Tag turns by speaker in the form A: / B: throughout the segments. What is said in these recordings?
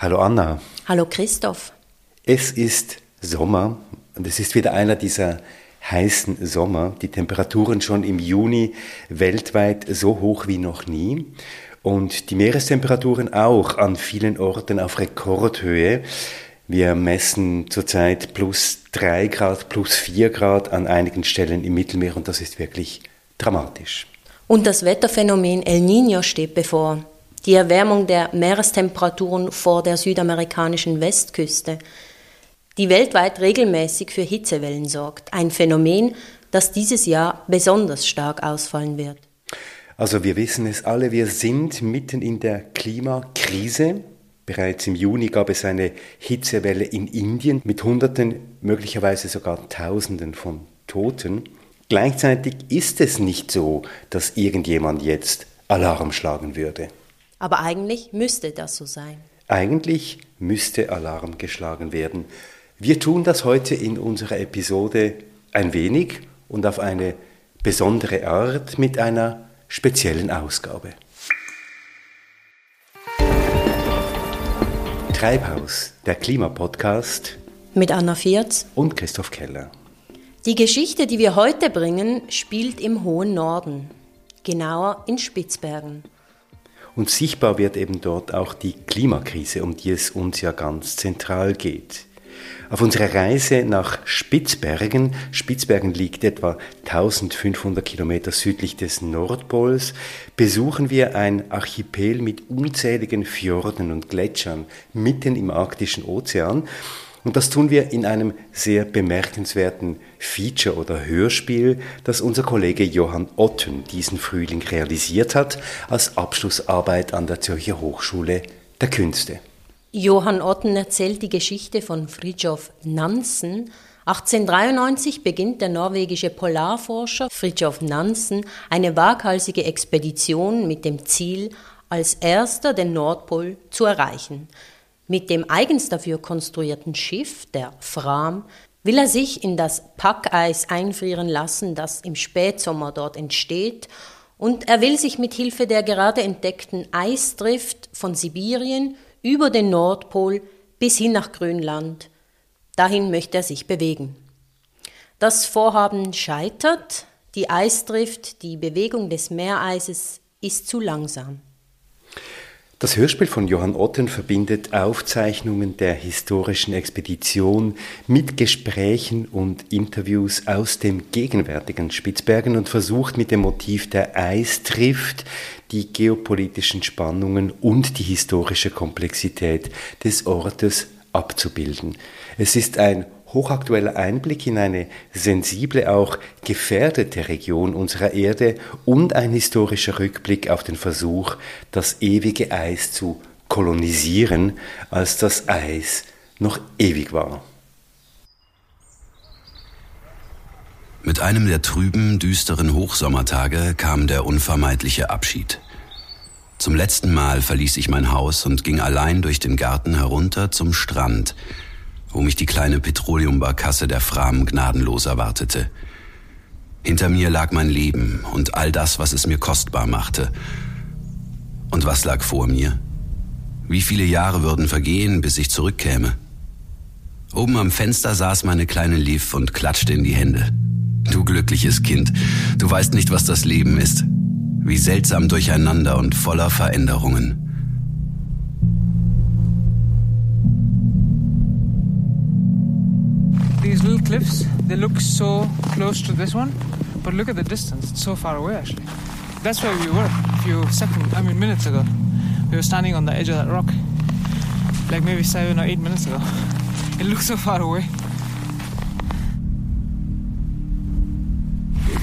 A: Hallo Anna.
B: Hallo Christoph.
A: Es ist Sommer und es ist wieder einer dieser heißen Sommer. Die Temperaturen schon im Juni weltweit so hoch wie noch nie und die Meerestemperaturen auch an vielen Orten auf Rekordhöhe. Wir messen zurzeit plus drei Grad, plus vier Grad an einigen Stellen im Mittelmeer und das ist wirklich dramatisch.
B: Und das Wetterphänomen El Niño steht bevor. Die Erwärmung der Meerestemperaturen vor der südamerikanischen Westküste, die weltweit regelmäßig für Hitzewellen sorgt. Ein Phänomen, das dieses Jahr besonders stark ausfallen wird.
A: Also wir wissen es alle, wir sind mitten in der Klimakrise. Bereits im Juni gab es eine Hitzewelle in Indien mit Hunderten, möglicherweise sogar Tausenden von Toten. Gleichzeitig ist es nicht so, dass irgendjemand jetzt Alarm schlagen würde.
B: Aber eigentlich müsste das so sein.
A: Eigentlich müsste Alarm geschlagen werden. Wir tun das heute in unserer Episode ein wenig und auf eine besondere Art mit einer speziellen Ausgabe. Treibhaus, der Klimapodcast
B: mit Anna Vierz
A: und Christoph Keller.
B: Die Geschichte, die wir heute bringen, spielt im hohen Norden, genauer in Spitzbergen.
A: Und sichtbar wird eben dort auch die Klimakrise, um die es uns ja ganz zentral geht. Auf unserer Reise nach Spitzbergen, Spitzbergen liegt etwa 1500 Kilometer südlich des Nordpols, besuchen wir ein Archipel mit unzähligen Fjorden und Gletschern mitten im arktischen Ozean. Und das tun wir in einem sehr bemerkenswerten Feature oder Hörspiel, das unser Kollege Johann Otten diesen Frühling realisiert hat als Abschlussarbeit an der Zürcher Hochschule der Künste.
B: Johann Otten erzählt die Geschichte von Fridtjof Nansen. 1893 beginnt der norwegische Polarforscher Fridtjof Nansen eine waghalsige Expedition mit dem Ziel, als erster den Nordpol zu erreichen. Mit dem eigens dafür konstruierten Schiff, der Fram, will er sich in das Packeis einfrieren lassen, das im Spätsommer dort entsteht, und er will sich mit Hilfe der gerade entdeckten Eisdrift von Sibirien über den Nordpol bis hin nach Grönland. Dahin möchte er sich bewegen. Das Vorhaben scheitert, die Eisdrift, die Bewegung des Meereises ist zu langsam.
A: Das Hörspiel von Johann Otten verbindet Aufzeichnungen der historischen Expedition mit Gesprächen und Interviews aus dem gegenwärtigen Spitzbergen und versucht mit dem Motiv der Eistrift die geopolitischen Spannungen und die historische Komplexität des Ortes abzubilden. Es ist ein hochaktueller Einblick in eine sensible, auch gefährdete Region unserer Erde und ein historischer Rückblick auf den Versuch, das ewige Eis zu kolonisieren, als das Eis noch ewig war.
C: Mit einem der trüben, düsteren Hochsommertage kam der unvermeidliche Abschied. Zum letzten Mal verließ ich mein Haus und ging allein durch den Garten herunter zum Strand, wo mich die kleine Petroleumbarkasse der Fram gnadenlos erwartete. Hinter mir lag mein Leben und all das, was es mir kostbar machte. Und was lag vor mir? Wie viele Jahre würden vergehen, bis ich zurückkäme? Oben am Fenster saß meine kleine Liv und klatschte in die Hände. Du glückliches Kind, du weißt nicht, was das Leben ist. Wie seltsam durcheinander und voller Veränderungen.
D: Cliffs, they look so close to this one, but look at the distance, it's so far away actually. That's where we were a few seconds, I mean minutes ago. We were standing on the edge of that rock, like maybe seven or eight minutes ago. It looks so far away.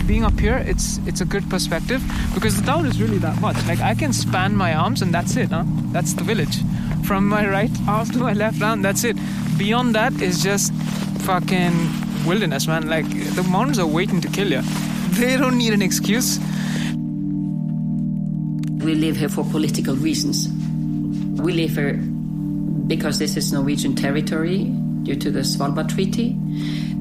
D: Being up here, it's it's a good perspective because the town is really that much. Like I can span my arms and that's it, huh? That's the village. From my right arm to my left arm, that's it. Beyond that is just fucking wilderness, man. Like the mountains are waiting to kill you. They don't need an excuse.
E: We live here for political reasons. We live here because this is Norwegian territory due to the Svalbard Treaty.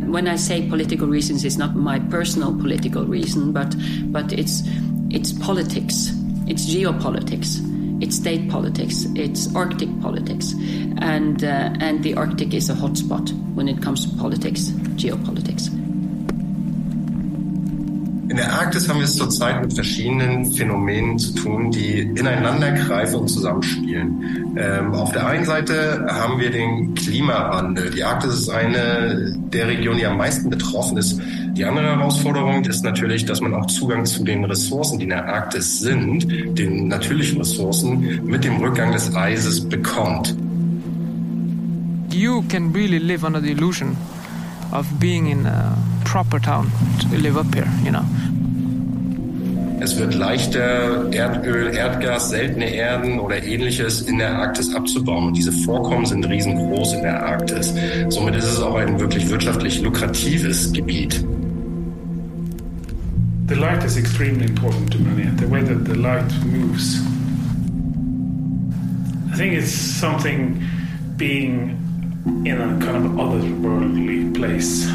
E: When I say political reasons, it's not my personal political reason, but but it's it's politics. It's geopolitics. It's state politics, it's Arctic politics, and, uh, and the Arctic is a hotspot when it comes to politics, geopolitics.
F: In der Arktis haben wir es zurzeit mit verschiedenen Phänomenen zu tun, die ineinander greifen und zusammenspielen. Ähm, auf der einen Seite haben wir den Klimawandel. Die Arktis ist eine der Regionen, die am meisten betroffen ist. Die andere Herausforderung ist natürlich, dass man auch Zugang zu den Ressourcen, die in der Arktis sind, den natürlichen Ressourcen, mit dem Rückgang des Eises bekommt.
D: You can really live under the illusion of being in a proper town to live up here, you know.
F: Es wird leichter, Erdöl, Erdgas, seltene Erden oder ähnliches in der Arktis abzubauen. Und diese Vorkommen sind riesengroß in der Arktis. Somit ist es auch ein wirklich wirtschaftlich lukratives Gebiet.
G: The light is extremely important to many, the way that the light moves. I think it's something being in a kind of otherworldly place.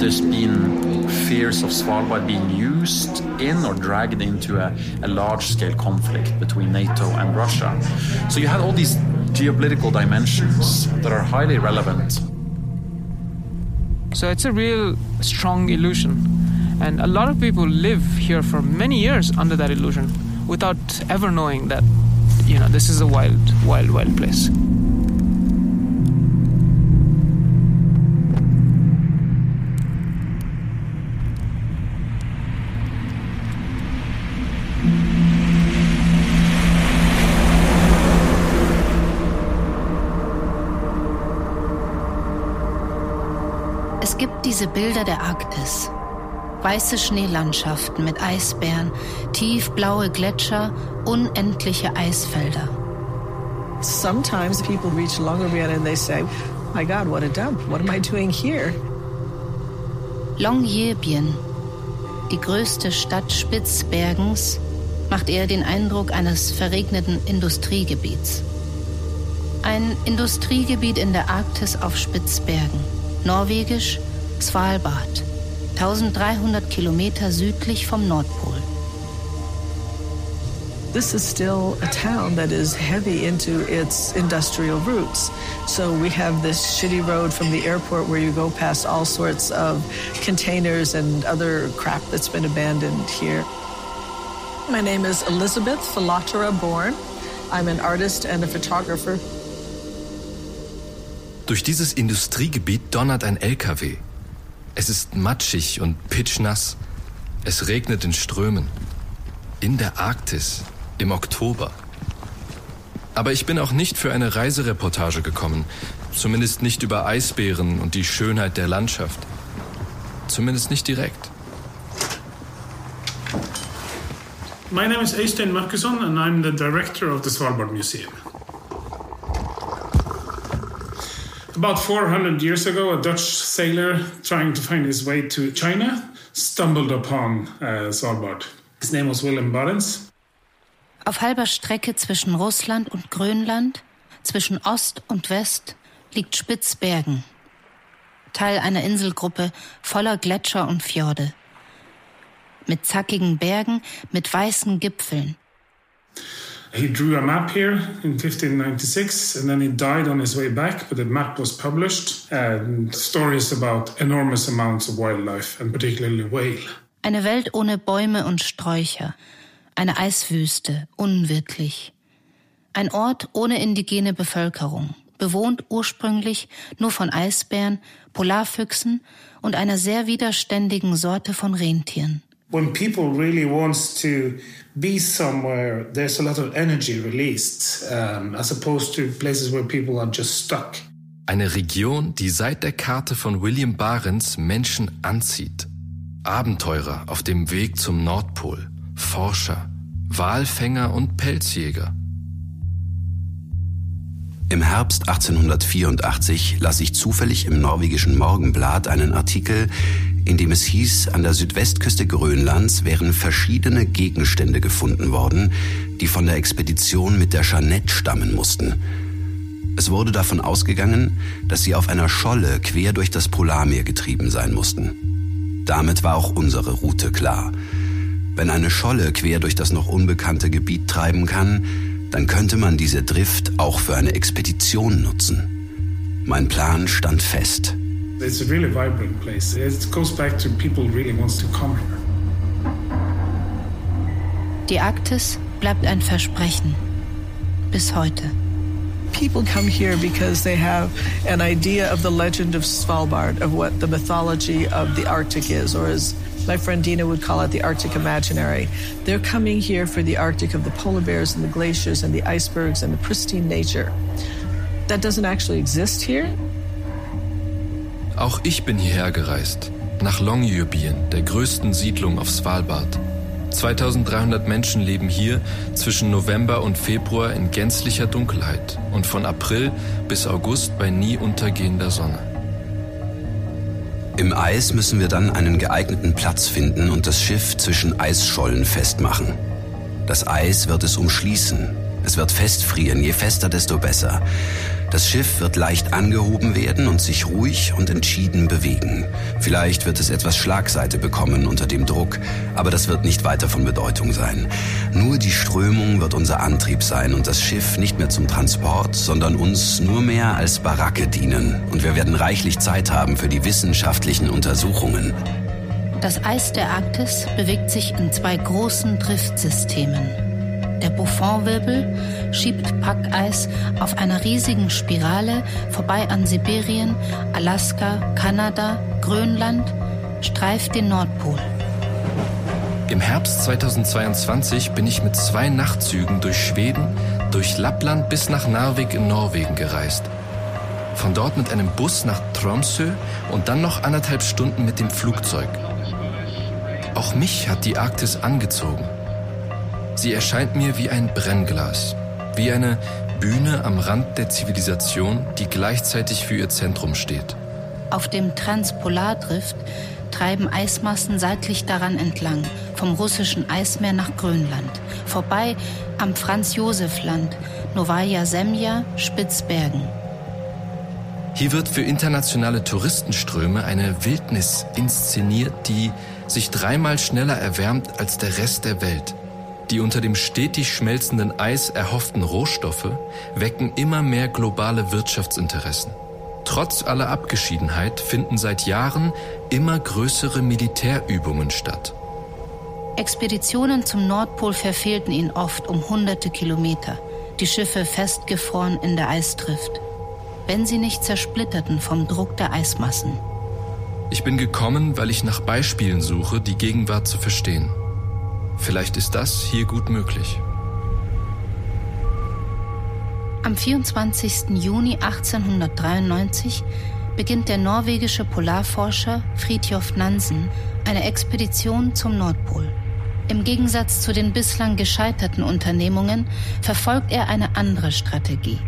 H: There's been fears of Svalbard being used in or dragged into a, a large scale conflict between NATO and Russia. So you had all these geopolitical dimensions that are highly relevant.
D: So it's a real strong illusion. And a lot of people live here for many years under that illusion without ever knowing that, you know, this is a wild, wild, wild place.
I: Es gibt diese Bilder der Arktis. Weiße Schneelandschaften mit Eisbären, tiefblaue Gletscher, unendliche Eisfelder.
J: Sometimes people reach Longyearbyen and they say, my God, what a dump. What am I doing here?
I: Longyearbyen, die größte Stadt Spitzbergens, macht eher den Eindruck eines verregneten Industriegebiets. Ein Industriegebiet in der Arktis auf Spitzbergen, norwegisch Svalbard, 1300 Kilometer südlich vom Nordpol.
J: This is still a town that is heavy into its industrial roots. So we have this shitty road from the airport where you go past all sorts of containers and other crap that's been abandoned here. My name is Elizabeth Philatera Bourne. I'm an artist and a photographer.
K: Durch dieses Industriegebiet donnert ein LKW. Es ist matschig und pitschnass. Es regnet in Strömen. In der Arktis. Im Oktober. Aber ich bin auch nicht für eine Reisereportage gekommen. Zumindest nicht über Eisbären und die Schönheit der Landschaft. Zumindest nicht direkt.
G: My name is Øystein Markusson, and I'm the director of the Svalbard Museum. About 400 years ago, a Dutch sailor trying to find his way to China stumbled upon uh, Svalbard. His name was Willem Barents.
I: Auf halber Strecke zwischen Russland und Grönland, zwischen Ost und West, liegt Spitzbergen, Teil einer Inselgruppe voller Gletscher und Fjorde. Mit zackigen Bergen, mit weißen Gipfeln.
G: He drew a map here in 1596 and then he died on his way back, but the map was published and stories about enormous amounts of wildlife and particularly whale.
I: Eine Welt ohne Bäume und Sträucher, eine Eiswüste, unwirtlich. Ein Ort ohne indigene Bevölkerung, bewohnt ursprünglich nur von Eisbären, Polarfüchsen und einer sehr widerständigen Sorte von Rentieren.
G: When people really wants to be somewhere, there's a lot of energy released, um, as opposed to places where people are just stuck.
K: Eine Region, die seit der Karte von William Barents Menschen anzieht. Abenteurer auf dem Weg zum Nordpol, Forscher, Walfänger und Pelzjäger.
C: Im Herbst 1884 las ich zufällig im norwegischen Morgenblatt einen Artikel, in dem es hieß, an der Südwestküste Grönlands wären verschiedene Gegenstände gefunden worden, die von der Expedition mit der Jeannette stammen mussten. Es wurde davon ausgegangen, dass sie auf einer Scholle quer durch das Polarmeer getrieben sein mussten. Damit war auch unsere Route klar. Wenn eine Scholle quer durch das noch unbekannte Gebiet treiben kann, dann könnte man diese Drift auch für eine Expedition nutzen. Mein Plan stand fest.
G: It's a really vibrant place. It goes back to people really wants to come here.
I: Die Arktis bleibt ein Versprechen. Bis heute.
J: People come here because they have an idea of the legend of Svalbard, of what the mythology of the Arctic is, or as my friend Dina would call it the Arctic imaginary. They're coming here for the Arctic of the polar bears and the glaciers and the icebergs and the pristine nature. That doesn't actually exist here.
K: Auch ich bin hierher gereist, nach Longyearbyen, der größten Siedlung auf Svalbard. 2300 Menschen leben hier zwischen November und Februar in gänzlicher Dunkelheit und von April bis August bei nie untergehender Sonne.
C: Im Eis müssen wir dann einen geeigneten Platz finden und das Schiff zwischen Eisschollen festmachen. Das Eis wird es umschließen. Es wird festfrieren, je fester, desto besser. Das Schiff wird leicht angehoben werden und sich ruhig und entschieden bewegen. Vielleicht wird es etwas Schlagseite bekommen unter dem Druck, aber das wird nicht weiter von Bedeutung sein. Nur die Strömung wird unser Antrieb sein und das Schiff nicht mehr zum Transport, sondern uns nur mehr als Baracke dienen. Und wir werden reichlich Zeit haben für die wissenschaftlichen Untersuchungen.
I: Das Eis der Arktis bewegt sich in zwei großen Driftsystemen. Der Buffonwirbel schiebt Packeis auf einer riesigen Spirale vorbei an Sibirien, Alaska, Kanada, Grönland, streift den Nordpol.
K: Im Herbst 2022 bin ich mit zwei Nachtzügen durch Schweden, durch Lappland bis nach Narvik in Norwegen gereist. Von dort mit einem Bus nach Tromsø und dann noch anderthalb Stunden mit dem Flugzeug. Auch mich hat die Arktis angezogen. Sie erscheint mir wie ein Brennglas, wie eine Bühne am Rand der Zivilisation, die gleichzeitig für ihr Zentrum steht.
I: Auf dem Transpolardrift treiben Eismassen seitlich daran entlang, vom russischen Eismeer nach Grönland, vorbei am Franz-Josef-Land, Novaya Semja, Spitzbergen.
K: Hier wird für internationale Touristenströme eine Wildnis inszeniert, die sich dreimal schneller erwärmt als der Rest der Welt. Die unter dem stetig schmelzenden Eis erhofften Rohstoffe wecken immer mehr globale Wirtschaftsinteressen. Trotz aller Abgeschiedenheit finden seit Jahren immer größere Militärübungen statt.
I: Expeditionen zum Nordpol verfehlten ihn oft um hunderte Kilometer, die Schiffe festgefroren in der Eistrift, wenn sie nicht zersplitterten vom Druck der Eismassen.
K: Ich bin gekommen, weil ich nach Beispielen suche, die Gegenwart zu verstehen. Vielleicht ist das hier gut möglich.
I: Am 24. Juni 1893 beginnt der norwegische Polarforscher Fridtjof Nansen eine Expedition zum Nordpol. Im Gegensatz zu den bislang gescheiterten Unternehmungen verfolgt er eine andere Strategie.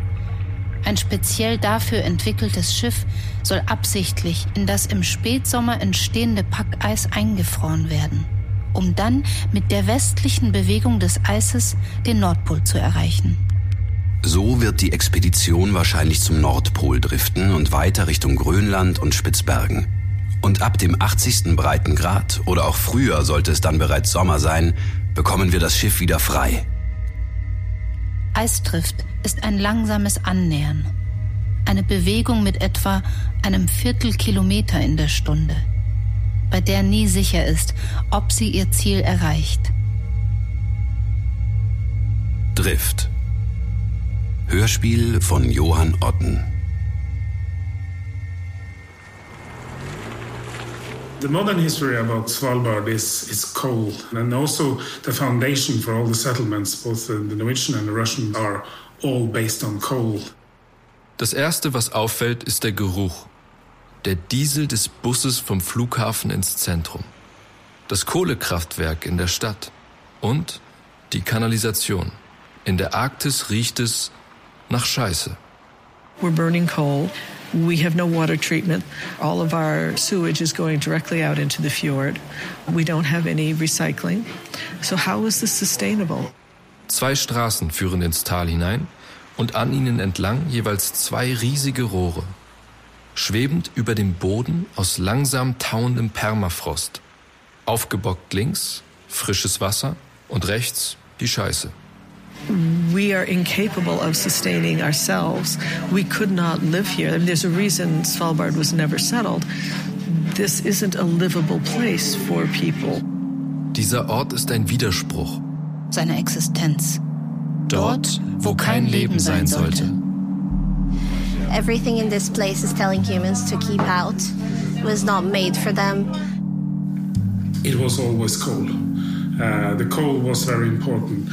I: Ein speziell dafür entwickeltes Schiff soll absichtlich in das im Spätsommer entstehende Packeis eingefroren werden um dann mit der westlichen Bewegung des Eises den Nordpol zu erreichen.
C: So wird die Expedition wahrscheinlich zum Nordpol driften und weiter Richtung Grönland und Spitzbergen. Und ab dem 80. Breitengrad oder auch früher sollte es dann bereits Sommer sein, bekommen wir das Schiff wieder frei.
I: Eisdrift ist ein langsames Annähern. Eine Bewegung mit etwa einem Viertelkilometer in der Stunde bei der nie sicher ist, ob sie ihr Ziel erreicht.
C: Drift. Hörspiel von Johann Otten.
G: The modern history about Svalbard is, is coal, and also the foundation for all the settlements, both the Norwegian and the Russian, are all based on coal.
K: Das erste, was auffällt, ist der Geruch der Diesel des Busses vom Flughafen ins Zentrum, das Kohlekraftwerk in der Stadt und die Kanalisation. In der Arktis riecht es nach Scheiße.
J: We're burning coal. We have no water treatment. All of our sewage is going directly out into the fjord. We don't have any recycling. So how is this sustainable?
K: Zwei Straßen führen ins Tal hinein und an ihnen entlang jeweils zwei riesige Rohre schwebend über dem Boden aus langsam tauendem Permafrost. Aufgebockt links, frisches Wasser und rechts die Scheiße.
J: we are incapable of sustaining ourselves. We could not live here. I mean, there's a reason Svalbard was never settled. This isn't a livable place for people.
K: Dieser Ort ist ein Widerspruch.
I: Seine Existenz.
K: Dort, wo kein Leben sein sollte.
L: Everything in this place is telling humans to keep out. It was not made for them.
G: It was always coal. Uh, the coal was very important.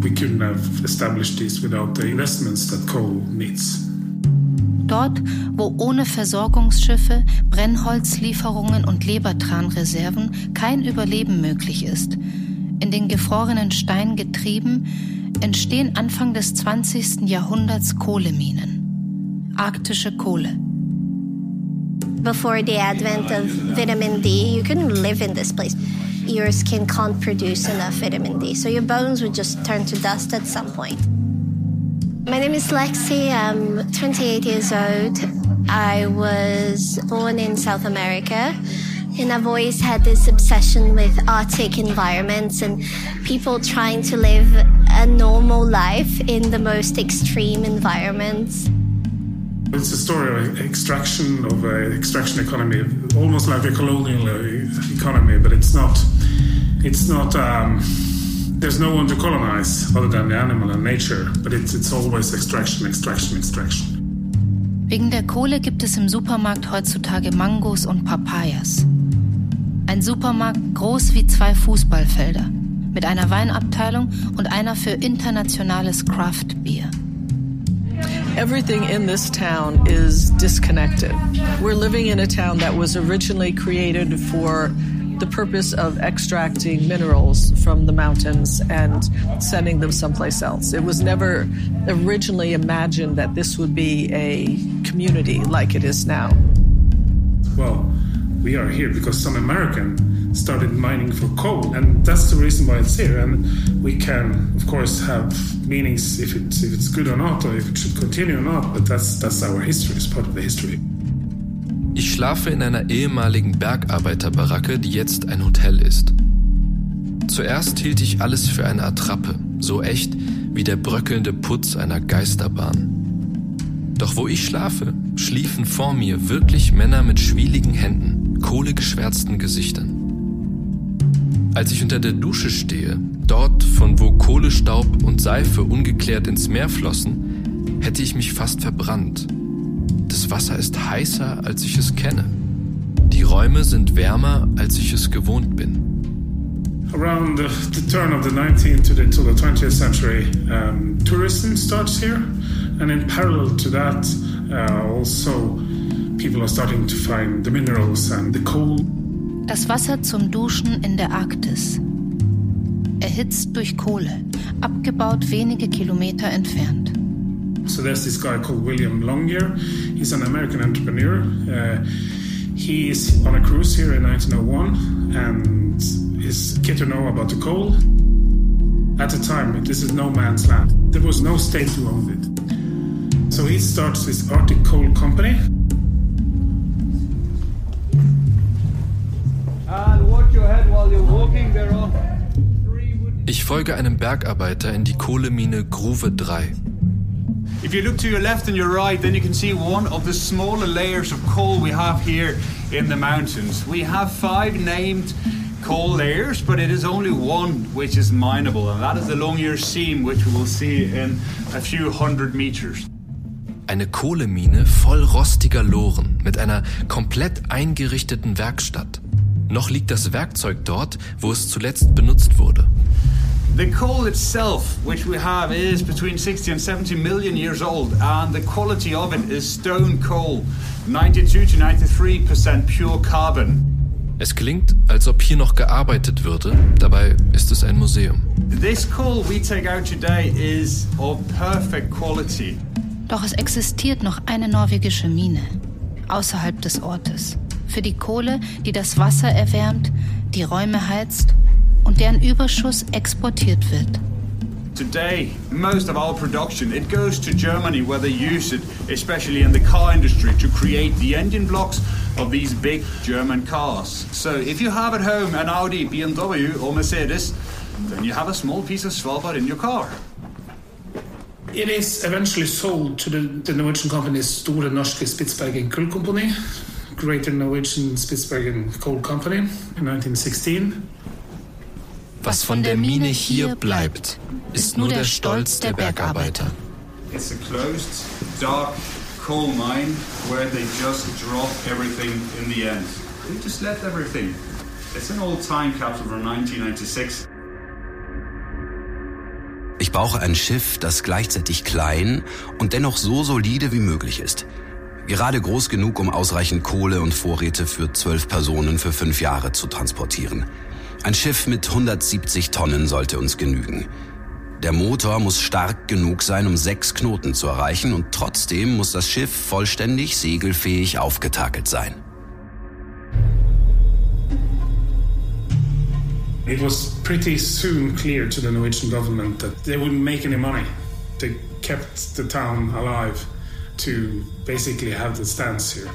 G: We couldn't have established this without the investments that coal needs.
I: Dort, wo ohne Versorgungsschiffe, Brennholzlieferungen und Lebertranreserven kein Überleben möglich ist, in den gefrorenen Stein getrieben, entstehen Anfang des 20. Jahrhunderts Kohleminen. Kohle.
L: Before the advent of vitamin D, you couldn't live in this place. Your skin can't produce enough vitamin D, so your bones would just turn to dust at some point. My name is Lexi. I'm 28 years old. I was born in South America. And I've always had this obsession with Arctic environments and people trying to live a normal life in the most extreme environments.
G: It's a story of extraction of an extraction economy, almost like a colonial uh, economy, but it's not. It's not. Um, there's no one to colonize other than the animal and nature, but it's it's always extraction, extraction, extraction.
I: Wegen der Kohle gibt es im Supermarkt heutzutage Mangos und Papayas. Ein Supermarkt groß wie zwei Fußballfelder, mit einer Weinabteilung und einer für internationales Craft Beer.
J: Everything in this town is disconnected. We're living in a town that was originally created for the purpose of extracting minerals from the mountains and sending them someplace else. It was never originally imagined that this would be a community like it is now.
G: Well, we are here because some American started mining for coal, and that's the reason why it's here. And we can, of course, have meanings if it's if it's good or not, or if it should continue or not. But that's that's our history. It's part of the history.
K: Ich schlafe in einer ehemaligen Bergarbeiterbaracke, die jetzt ein Hotel ist. Zuerst hielt ich alles für eine Attrappe, so echt wie der bröckelnde Putz einer Geisterbahn. Doch wo ich schlafe, schliefen vor mir wirklich Männer mit schwieligen Händen, kohlegeschwärzten Gesichtern. Als ich unter der Dusche stehe, dort von wo Kohlestaub und Seife ungeklärt ins Meer flossen, hätte ich mich fast verbrannt. Das Wasser ist heißer, als ich es kenne. Die Räume sind wärmer, als ich es gewohnt bin.
G: Around the, the turn of the 19th to the, to the 20th century, um, tourism starts here, and in parallel to that, uh, also people are starting to find the minerals and the coal.
I: Das Wasser zum Duschen in der Arktis. Erhitzt durch Kohle, abgebaut wenige Kilometer entfernt.
G: So there's this guy called William Longyear. He's an American entrepreneur. Uh, he is on a cruise here in 1901 and is get to know about the coal. At the time, this is no man's land. There was no state who owned it. So he starts this Arctic Coal Company.
K: Ich folge einem Bergarbeiter in die Kohlemine Gruve 3.
M: If you look to your left and your right, then you can see one of the smaller layers of coal we have here in the mountains. We have five named coal layers, but it is only one which is mineable, and that is the Longyear Seam, which we will see in a few hundred meters.
K: Eine Kohlemine voll rostiger Loren mit einer komplett eingerichteten Werkstatt. Noch liegt das Werkzeug dort, wo es zuletzt benutzt wurde.
M: The coal itself, which we have, is between 60 and 70 million years old, and the quality of it is stone coal, 92 to 93% pure carbon.
K: Es klingt, als ob hier noch gearbeitet würde, dabei ist es ein Museum.
M: This coal we take out today is of perfect quality.
I: Doch es existiert noch eine norwegische Mine außerhalb des Ortes. Für die Kohle, die das Wasser erwärmt, die Räume heizt und deren Überschuss exportiert wird.
M: Today, most of our production, it goes to Germany where they use it, especially in the car industry, to create the engine blocks of these big German cars. So if you have at home an Audi, BMW or Mercedes, then you have a small piece of Svalbard in your car.
G: It is eventually sold to the, the Norwegian company Store Norske Spitsbergen Coal Company, Greater Norwegian Spitsbergen Coal Company in 1916.
K: Was von der Mine hier bleibt, ist nur der Stolz der Bergarbeiter.
M: It's a closed, dark coal mine where they just drop everything in the end. They just let everything. It's an old time capsule from 1996.
C: Ich brauche ein Schiff, das gleichzeitig klein und dennoch so solide wie möglich ist. Gerade groß genug, um ausreichend Kohle und Vorräte für zwölf Personen für fünf Jahre zu transportieren. Ein Schiff mit 170 Tonnen sollte uns genügen. Der Motor muss stark genug sein, um sechs Knoten zu erreichen und trotzdem muss das Schiff vollständig segelfähig aufgetakelt sein.
G: It was pretty soon clear to the Norwegian government that they wouldn't make any money. They kept the town alive to basically have the stance here.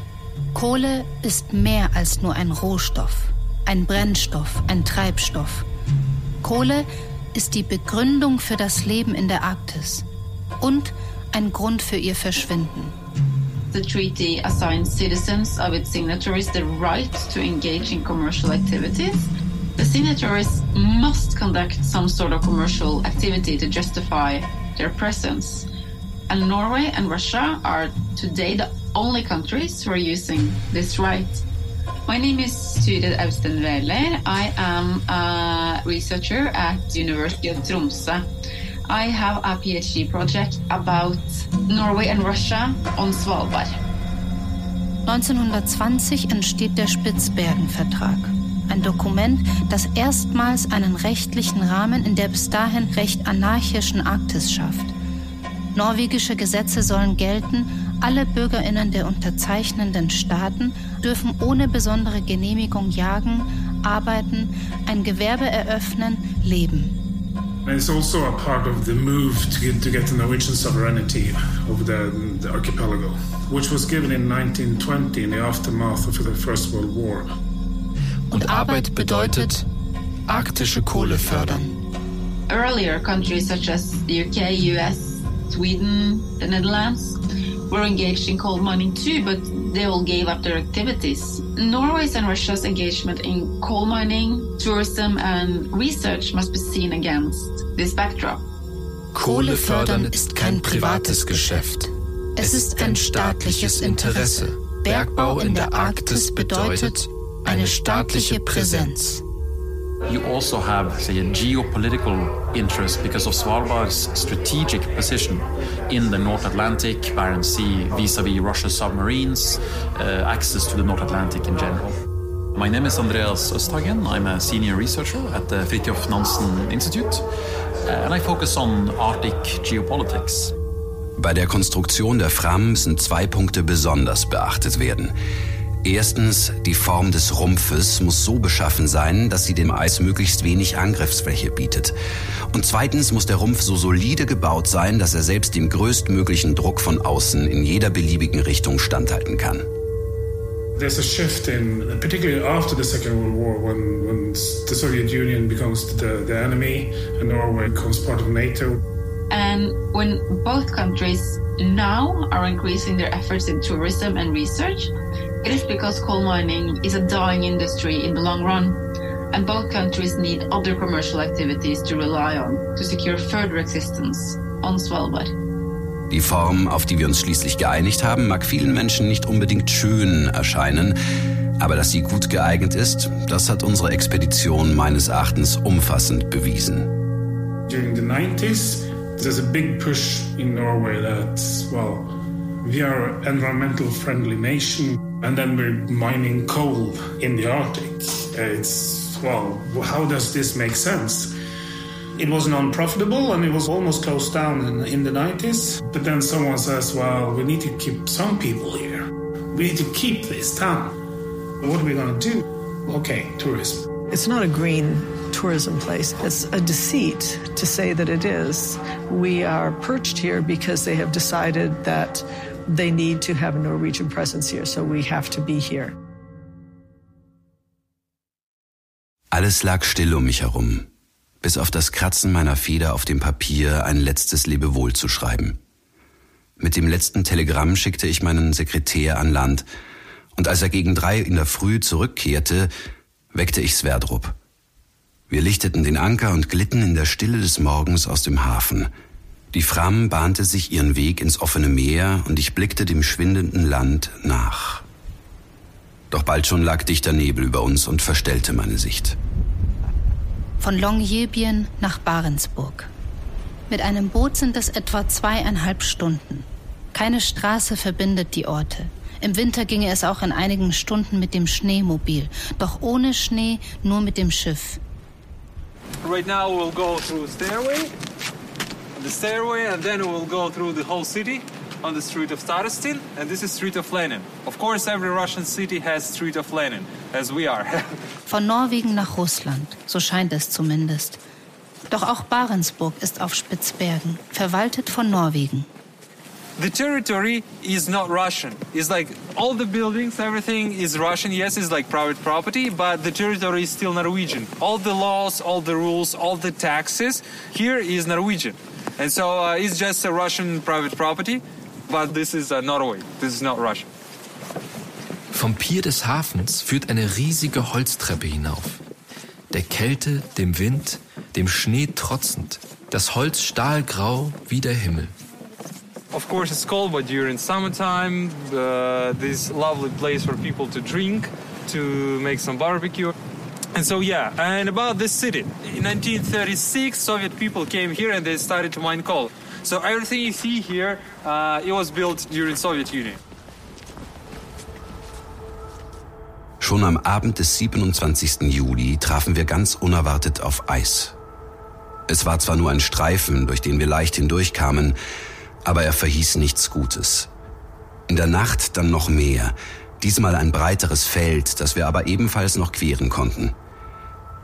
I: Kohle ist mehr als nur ein Rohstoff, ein Brennstoff, ein Treibstoff. Kohle ist die Begründung für das Leben in der Arktis und ein Grund für ihr Verschwinden.
N: The treaty assigns citizens of its signatories the right to engage in commercial activities. The signatories must conduct some sort of commercial activity to justify their presence. And Norway and Russia are today the only countries who are using this right. My name is Sture Austen Wehler. I am a researcher at the University of Tromsø. I have a PhD project about Norway and Russia on Svalbard.
I: 1920 entsteht der Spitzbergen-Vertrag. Ein Dokument, das erstmals einen rechtlichen Rahmen in der bis dahin recht anarchischen Arktis schafft. Norwegische Gesetze sollen gelten, alle Bürgerinnen der unterzeichnenden Staaten dürfen ohne besondere Genehmigung jagen, arbeiten, ein Gewerbe eröffnen, leben.
G: And it's also a part of the move to get, to get the Norwegian sovereignty over the, the archipelago, which was given in 1920 in the aftermath of the First World War.
K: Und Arbeit bedeutet arktische Kohle fördern.
N: Earlier, countries such as the UK, US, Sweden, the Netherlands were engaged in coal mining too, but they all gave up their activities. Norway's and Russia's engagement in coal mining, tourism, and research must be seen against this backdrop.
K: Kohle fördern ist kein privates Geschäft. Es ist ein staatliches Interesse. Bergbau in der Arktis bedeutet eine staatliche Präsenz.
H: You also have, say, a geopolitical interest because of Svalbard's strategic position in the North Atlantic, Barents Sea, vis-à-vis Russia's submarines, uh, access to the North Atlantic in general. My name is Andreas Östhagen. I'm a senior researcher at the Fridtjof Nansen Institute, uh, and I focus on Arctic geopolitics.
C: Bei der Konstruktion der Fram müssen zwei Punkte besonders beachtet werden. Erstens, die Form des Rumpfes muss so beschaffen sein, dass sie dem Eis möglichst wenig Angriffsfläche bietet. Und zweitens muss der Rumpf so solide gebaut sein, dass er selbst dem größtmöglichen Druck von außen in jeder beliebigen Richtung standhalten kann.
G: There's a shift in, particularly after the Second World War, when, when the Soviet Union becomes the, the enemy and Norway becomes part of NATO.
N: And when both countries now are increasing their efforts in tourism and research, it is because coal mining is a dying industry in the long run, and both countries need other commercial activities to rely on to secure further existence on Svalbard.
C: Die Form, auf die wir uns schließlich geeinigt haben, mag vielen Menschen nicht unbedingt schön erscheinen, aber dass sie gut geeignet ist, das hat unsere Expedition meines Erachtens umfassend bewiesen.
G: During the 90s, there's a big push in Norway that, well, we are an environmental friendly nation and then we're mining coal in the Arctic. Uh, it's, well, how does this make sense? It was non-profitable and it was almost closed down in, in the 90s. But then someone says, well, we need to keep some people here. We need to keep this town. What are we going to do? Okay, tourism.
J: It's not a green tourism place. It's a deceit to say that it is. We are perched here because they have decided that they need to have a Norwegian presence here, so we have to be here.
C: Alles lag still um mich herum, bis auf das Kratzen meiner Feder auf dem Papier ein letztes Lebewohl zu schreiben. Mit dem letzten Telegramm schickte ich meinen Sekretär an Land, und als er gegen drei in der Früh zurückkehrte, weckte ich Sverdrup. Wir lichteten den Anker und glitten in der Stille des Morgens aus dem Hafen. Die Fram bahnte sich ihren Weg ins offene Meer und ich blickte dem schwindenden Land nach. Doch bald schon lag dichter Nebel über uns und verstellte meine Sicht.
I: Von Longyearbyen nach Barentsburg. Mit einem Boot sind es etwa zweieinhalb Stunden. Keine Straße verbindet die Orte. Im Winter ginge es auch in einigen Stunden mit dem Schneemobil, doch ohne Schnee nur mit dem Schiff.
O: Right now we'll go through stairway, the stairway, and then we'll go through the whole city on the street of Starostin, and this is street of Lenin. Of course, every Russian city has street of Lenin, as we are.
I: Von Norwegen nach Russland, so scheint es zumindest. Doch auch Barentsburg ist auf Spitzbergen, verwaltet von Norwegen.
O: the territory is not Russian. It's like all the buildings, everything is Russian. Yes, it's like private property, but the territory is still Norwegian. All the laws, all the rules, all the taxes here is Norwegian. And so uh, it's just a Russian private property, but this is uh, Norway. This is not Russia.
K: Vom Pier des Hafens führt eine riesige Holztreppe hinauf. Der Kälte, dem Wind, dem Schnee trotzend, das Holz stahlgrau wie der Himmel.
O: Of course, it's cold, but during summertime, uh, this lovely place for people to drink, to make some barbecue. And so, yeah, and about this city. In 1936, Soviet people came here and they started to mine coal. So everything you see here, uh, it was built during Soviet Union.
C: Schon am Abend des 27. Juli trafen wir ganz unerwartet auf Eis. Es war zwar nur ein Streifen, durch den wir leicht hindurchkamen, aber er verhieß nichts Gutes. In der Nacht dann noch mehr, diesmal ein breiteres Feld, das wir aber ebenfalls noch queren konnten.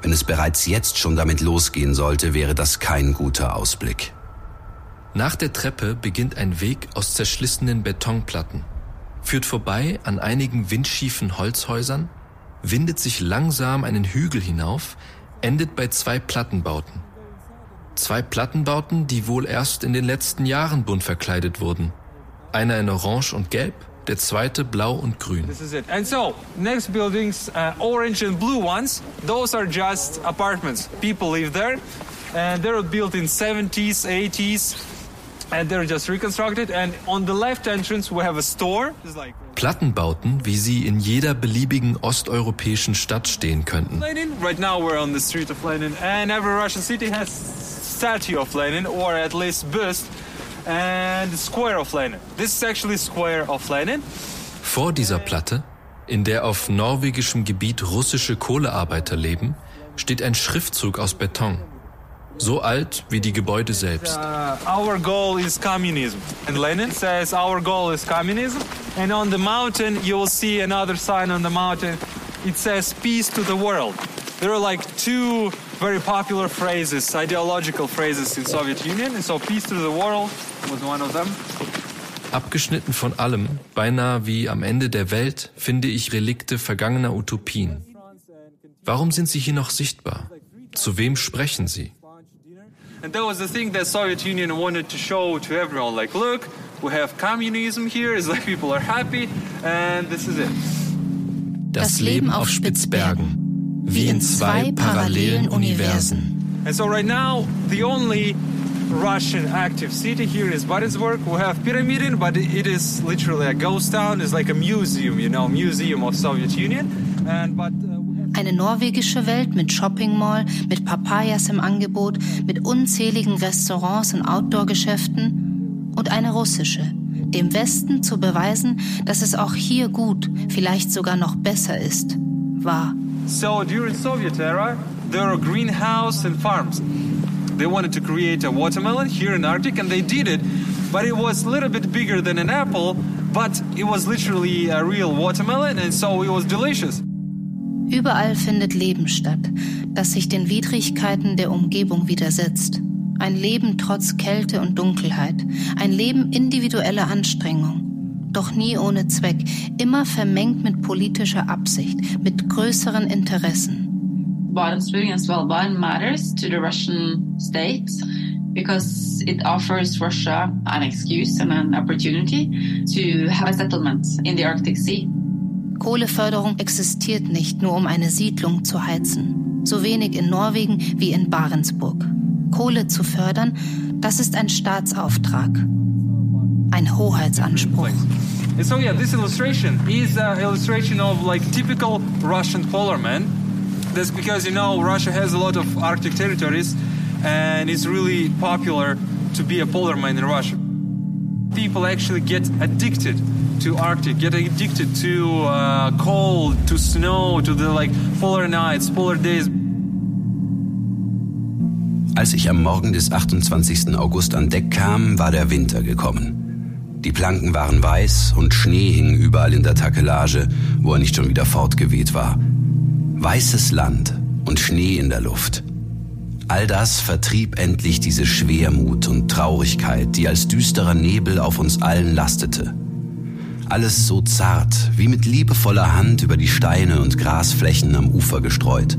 C: Wenn es bereits jetzt schon damit losgehen sollte, wäre das kein guter Ausblick.
K: Nach der Treppe beginnt ein Weg aus zerschlissenen Betonplatten, führt vorbei an einigen windschiefen Holzhäusern, windet sich langsam einen Hügel hinauf, endet bei zwei Plattenbauten. Zwei Plattenbauten, die wohl erst in den letzten Jahren bunt verkleidet wurden. Einer in Orange und Gelb, der zweite blau und grün.
O: This is it. And so, next buildings, uh, orange and blue ones, those are just apartments. People live there, and they were built in 70s, 80s, and they're just reconstructed. And on the left entrance, we have a store. Like
K: Plattenbauten, wie sie in jeder beliebigen osteuropäischen Stadt stehen könnten.
O: Lenin. Right now, we're on the street of Lenin, and every Russian city has statue of Lenin, or at least bust, and the square of Lenin. This is actually square of Lenin.
K: Vor dieser Platte, in der auf norwegischem Gebiet russische Kohlearbeiter leben, steht ein Schriftzug aus Beton. So alt wie die Gebäude selbst.
O: Uh, our goal is communism. And Lenin says our goal is communism. And on the mountain, you will see another sign on the mountain. It says peace to the world. There are like two very popular phrases, ideological phrases in Soviet Union. And so peace to the world was one of them.
K: Abgeschnitten von allem, beinahe wie am Ende der Welt, finde ich Relikte vergangener Utopien. Warum sind sie hier noch sichtbar? Zu wem sprechen sie?
O: And that was the thing that Soviet Union wanted to show to everyone. Like, look, we have communism here. It's like people are happy, and this is it.
K: Das Leben auf Spitzbergen. Wie in zwei parallelen Universen.
O: And so right now, the only Russian active city here is Barentsburg. We have Pyramidin, but it is literally a ghost town. It's like a museum, you know, museum of Soviet Union. And but uh,
I: Eine norwegische Welt mit Shopping Mall, mit Papayas im Angebot, mit unzähligen Restaurants und Outdoor-Geschäften und eine russische, dem Westen zu beweisen, dass es auch hier gut, vielleicht sogar noch besser ist, war.
O: So during Soviet era, there were greenhouse and farms. They wanted to create a watermelon here in Arctic, and they did it. But it was a little bit bigger than an apple, but it was literally a real watermelon, and so it was delicious.
I: Überall findet Leben statt, das sich den Widrigkeiten der Umgebung widersetzt. Ein Leben trotz Kälte und Dunkelheit, ein Leben individueller Anstrengung, doch nie ohne Zweck, immer vermengt mit politischer Absicht, mit größeren Interessen.
N: Baden-Württemberg Svalbard matters to the Russian state because it offers Russia an excuse and an opportunity to have a settlement in the Arctic Sea.
I: Kohleförderung existiert nicht nur, um eine Siedlung zu heizen. So wenig in Norwegen wie in Barentsburg. Kohle zu fördern, das ist ein Staatsauftrag. Ein Hoheitsanspruch.
O: So yeah, this illustration is an illustration of like typical Russian polarman. That's because you know Russia has a lot of Arctic territories and it's really popular to be a polarman in Russia. People actually get addicted to Arctic, get addicted to uh, cold, to snow, to the like polar nights, polar days.
C: Als ich am Morgen des 28. August an Deck kam, war der Winter gekommen. Die Planken waren weiß und Schnee hing überall in der Takelage, wo er nicht schon wieder fortgeweht war. Weißes Land und Schnee in der Luft. All das vertrieb endlich diese Schwermut und Traurigkeit, die als düsterer Nebel auf uns allen lastete. Alles so zart, wie mit liebevoller Hand über die Steine und Grasflächen am Ufer gestreut.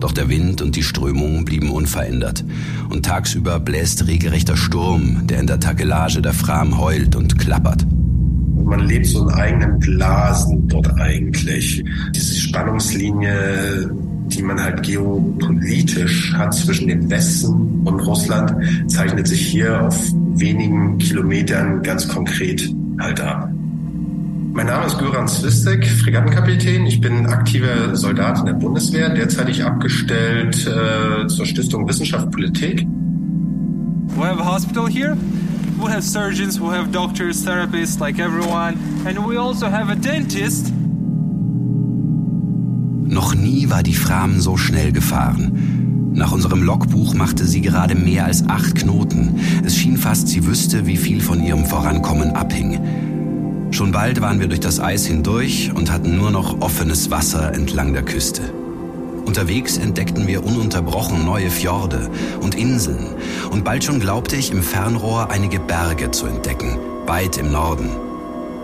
C: Doch der Wind und die Strömung blieben unverändert. Und tagsüber bläst regelrechter Sturm, der in der Takelage der Fram heult und klappert.
F: Man lebt so in eigenen Blasen dort eigentlich. Diese Spannungslinie, die man halt geopolitisch hat zwischen dem Westen und Russland, zeichnet sich hier auf wenigen Kilometern ganz konkret halt ab. Mein Name ist Göran Zwistek, Fregattenkapitän. Ich bin aktiver Soldat in der Bundeswehr, derzeitig abgestellt äh, zur Stiftung Wissenschaft Politik.
O: We have a hospital here. We have surgeons, we have doctors, therapists, like everyone. And we also have a dentist.
C: Noch nie war die Fram so schnell gefahren. Nach unserem Logbuch machte sie gerade mehr als acht Knoten. Es schien fast, sie wüsste, wie viel von ihrem Vorankommen abhing. Schon bald waren wir durch das Eis hindurch und hatten nur noch offenes Wasser entlang der Küste. Unterwegs entdeckten wir ununterbrochen neue Fjorde und Inseln und bald schon glaubte ich im Fernrohr einige Berge zu entdecken, weit im Norden.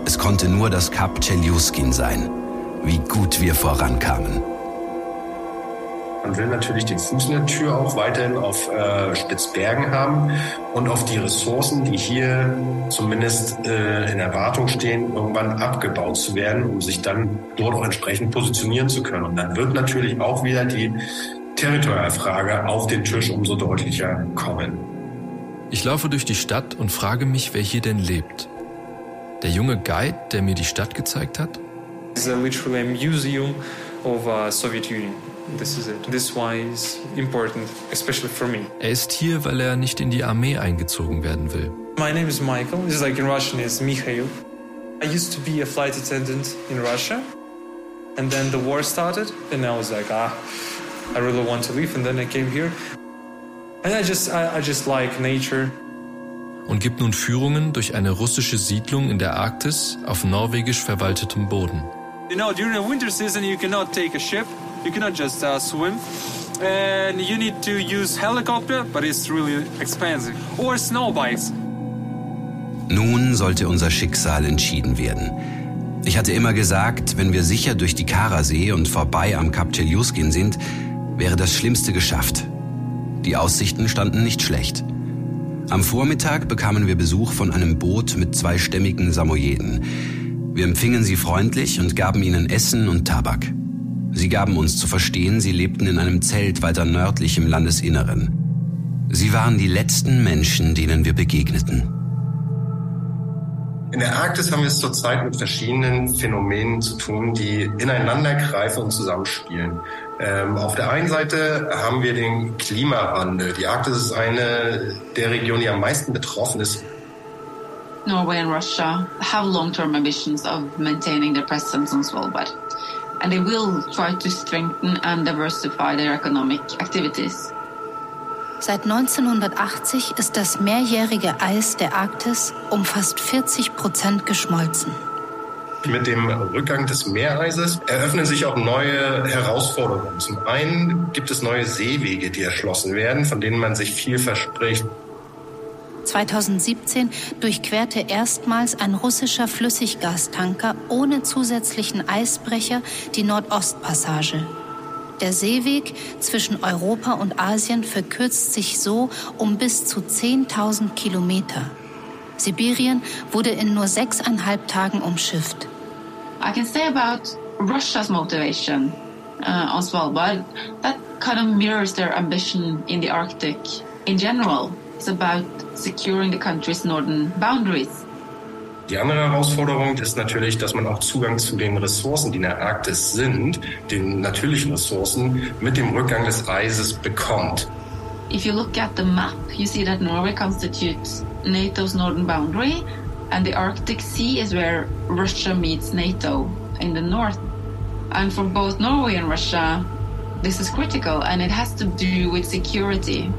C: Es konnte nur das Kap Chelyuskin sein. Wie gut wir vorankamen.
F: Man will natürlich den Fuß in der Tür auch weiterhin auf äh, Spitzbergen haben und auf die Ressourcen, die hier zumindest äh, in Erwartung stehen, irgendwann abgebaut zu werden, um sich dann dort auch entsprechend positionieren zu können. Und dann wird natürlich auch wieder die Territorialfrage auf den Tisch umso deutlicher kommen.
K: Ich laufe durch die Stadt und frage mich, wer hier denn lebt. Der junge Guide, der mir die Stadt gezeigt hat?
O: It's literally a museum of uh, Soviet Union. This is it. This why is important, especially for me.
K: Er ist hier, weil er nicht in die Armee eingezogen werden will.
O: My name is Michael. This is like in Russian is Mikhail. I used to be a flight attendant in Russia, and then the war started, and I was like, ah, I really want to leave, and then I came here, and I just, I, I just like nature.
K: Und gibt nun Führungen durch eine russische Siedlung in der Arktis auf norwegisch verwaltetem Boden.
O: You know, during the winter season, you cannot take a ship. You cannot just uh, swim. And you need to use helicopter, but it's really expensive. Or snow bikes.
C: Nun sollte unser Schicksal entschieden werden. Ich hatte immer gesagt, wenn wir sicher durch die Karasee und vorbei am Kap Chelyuskin sind, wäre das Schlimmste geschafft. Die Aussichten standen nicht schlecht. Am Vormittag bekamen wir Besuch von einem Boot mit zwei stämmigen Samoyeden. Wir empfingen sie freundlich und gaben ihnen Essen und Tabak. Sie gaben uns zu verstehen, sie lebten in einem Zelt weiter nördlich im Landesinneren. Sie waren die letzten Menschen, denen wir begegneten.
F: In der Arktis haben wir es zurzeit mit verschiedenen Phänomenen zu tun, die ineinander greifen und zusammenspielen. Ähm, auf der einen Seite haben wir den Klimawandel. Die Arktis ist eine der Regionen, die am meisten betroffen ist.
N: Norway and Russia have long-term ambitions of maintaining their presence on Svalbard. And they will try to strengthen and diversify their economic activities.
I: Seit 1980 ist das mehrjährige Eis der Arktis um fast 40 Prozent geschmolzen.
F: Mit dem Rückgang des Meereises eröffnen sich auch neue Herausforderungen. Zum einen gibt es neue Seewege, die erschlossen werden, von denen man sich viel verspricht.
I: 2017 durchquerte erstmals ein russischer Flüssiggastanker ohne zusätzlichen Eisbrecher die Nordostpassage. Der Seeweg zwischen Europa und Asien verkürzt sich so um bis zu 10.000 Kilometer. Sibirien wurde in nur sechseinhalb Tagen umschifft.
N: I can say about Russia's motivation uh, on Svalbard that kind of mirrors their ambition in the Arctic in general. It's about securing the country's northern boundaries.
F: Die andere Herausforderung ist natürlich, dass man auch Zugang zu den Ressourcen, die in der Arktis sind, den natürlichen Ressourcen, mit dem Rückgang des Eises bekommt.
N: If you look at the map, you see that Norway constitutes NATO's northern boundary, and the Arctic Sea is where Russia meets NATO in the north. And for both Norway and Russia, this is critical, and it has to do with security.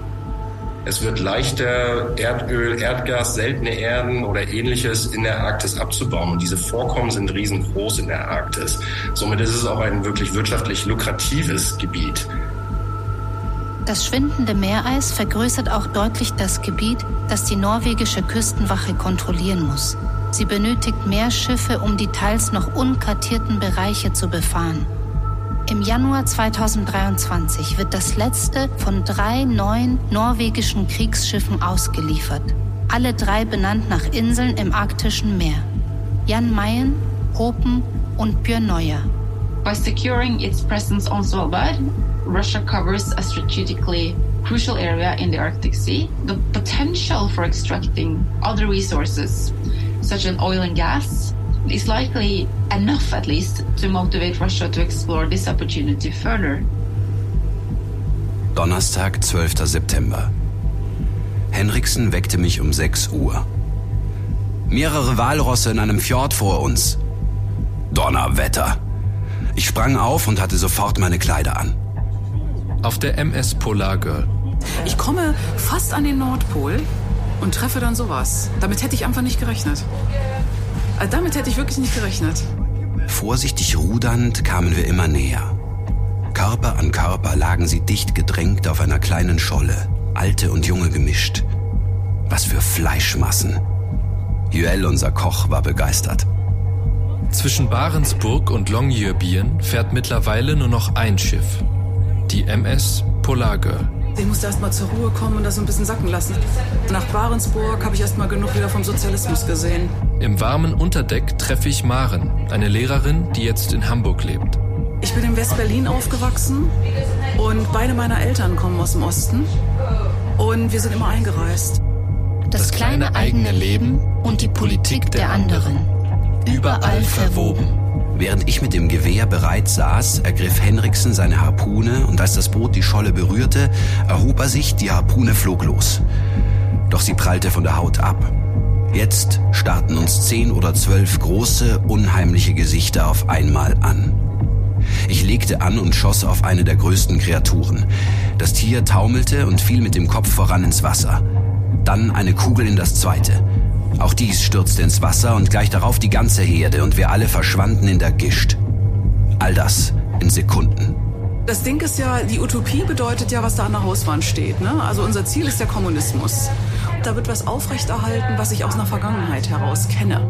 F: Es wird leichter, Erdöl, Erdgas, seltene Erden oder ähnliches in der Arktis abzubauen. Und diese Vorkommen sind riesengroß in der Arktis. Somit ist es auch ein wirklich wirtschaftlich lukratives Gebiet.
I: Das schwindende Meereis vergrößert auch deutlich das Gebiet, das die norwegische Küstenwache kontrollieren muss. Sie benötigt mehr Schiffe, um die teils noch unkartierten Bereiche zu befahren. Im Januar 2023 wird das letzte von drei neuen norwegischen Kriegsschiffen ausgeliefert. Alle drei benannt nach Inseln im arktischen Meer. Jan Mayen, Hopen und Björn Neuer.
N: By securing its presence on Svalbard, Russia covers a strategically crucial area in the Arctic Sea. The potential for extracting other resources, such as oil and gas, is likely enough, at least, to motivate Russia to explore this opportunity further.
C: Donnerstag, 12. September. Henriksen weckte mich um 6 Uhr. Mehrere Walrosse in einem Fjord vor uns. Donnerwetter. Ich sprang auf und hatte sofort meine Kleider an.
K: Auf der MS Polar Girl.
P: Ich komme fast an den Nordpol und treffe dann sowas. Damit hätte ich einfach nicht gerechnet. Äh, damit hätte ich wirklich nicht gerechnet.
C: Vorsichtig rudernd kamen wir immer näher. Körper an Körper lagen sie dicht gedrängt auf einer kleinen Scholle, alte und junge gemischt. Was für Fleischmassen. Joel, unser Koch, war begeistert.
K: Zwischen Barentsburg und Longyearbyen fährt mittlerweile nur noch ein Schiff. Die MS Polar Girl.
P: Ich musste erst mal zur Ruhe kommen und das ein bisschen sacken lassen. Nach Barentsburg habe ich erst mal genug wieder vom Sozialismus gesehen.
K: Im warmen Unterdeck treffe ich Maren, eine Lehrerin, die jetzt in Hamburg lebt.
P: Ich bin in West-Berlin aufgewachsen und beide meiner Eltern kommen aus dem Osten. Und wir sind immer eingereist.
I: Das, das kleine eigene Leben und die Politik der anderen. Überall verwoben.
C: Während ich mit dem Gewehr bereit saß, ergriff Henriksen seine Harpune und als das Boot die Scholle berührte, erhob er sich, die Harpune flog los. Doch sie prallte von der Haut ab. Jetzt starrten uns zehn oder zwölf große, unheimliche Gesichter auf einmal an. Ich legte an und schoss auf eine der größten Kreaturen. Das Tier taumelte und fiel mit dem Kopf voran ins Wasser. Dann eine Kugel in das zweite. Auch dies stürzte ins Wasser und gleich darauf die ganze Herde und wir alle verschwanden in der Gischt. All das in Sekunden.
P: Das Ding ist ja, die Utopie bedeutet ja, was da an der Hauswand steht. Ne? Also unser Ziel ist der Kommunismus. Da wird was aufrechterhalten, was ich aus einer Vergangenheit heraus kenne.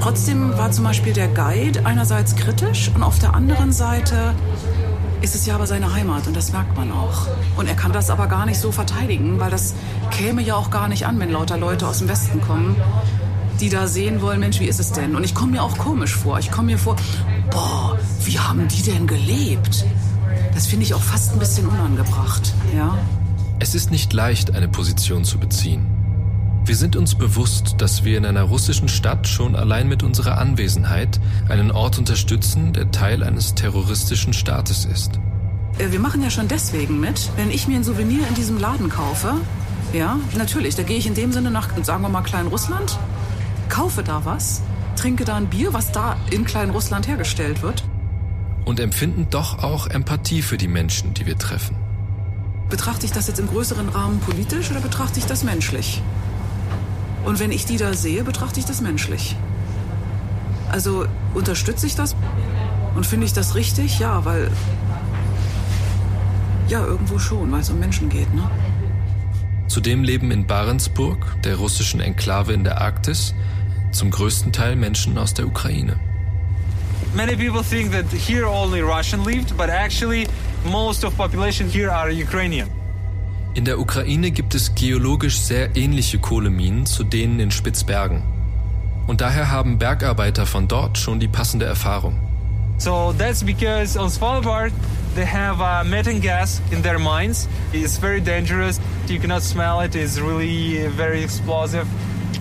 P: Trotzdem war zum Beispiel der Guide einerseits kritisch und auf der anderen Seite ist es ja aber seine Heimat und das merkt man auch. Und er kann das aber gar nicht so verteidigen, weil das käme ja auch gar nicht an, wenn lauter Leute aus dem Westen kommen, die da sehen wollen, Mensch, wie ist es denn? Und ich komme mir auch komisch vor. Ich komme mir vor, boah, wie haben die denn gelebt? Das finde ich auch fast ein bisschen unangebracht, ja.
K: Es ist nicht leicht, eine Position zu beziehen. Wir sind uns bewusst, dass wir in einer russischen Stadt schon allein mit unserer Anwesenheit einen Ort unterstützen, der Teil eines terroristischen Staates ist.
P: Äh, wir machen ja schon deswegen mit, wenn ich mir ein Souvenir in diesem Laden kaufe, ja, natürlich, da gehe ich in dem Sinne nach, sagen wir mal, Kleinrussland, kaufe da was, trinke da ein Bier, was da in Kleinrussland hergestellt wird.
K: Und empfinden doch auch Empathie für die Menschen, die wir treffen.
P: Betrachte ich das jetzt im größeren Rahmen politisch oder betrachte ich das menschlich? Und wenn ich die da sehe, betrachte ich das menschlich. Also unterstütze ich das und finde ich das richtig? Ja, weil ja, irgendwo schon, weil es um Menschen geht, ne?
K: Zudem leben in Barentsburg, der russischen Enklave in der Arktis, zum größten Teil Menschen aus der Ukraine.
O: Many people think that here only Russian lived, but actually most of population here are Ukrainian.
K: In der Ukraine gibt es geologisch sehr ähnliche Kohleminen zu denen in Spitzbergen. Und daher haben Bergarbeiter von dort schon die passende Erfahrung.
O: So that's because on Svalbard they have uh, methane gas in their mines. It's very dangerous. You cannot smell it. It's really very explosive.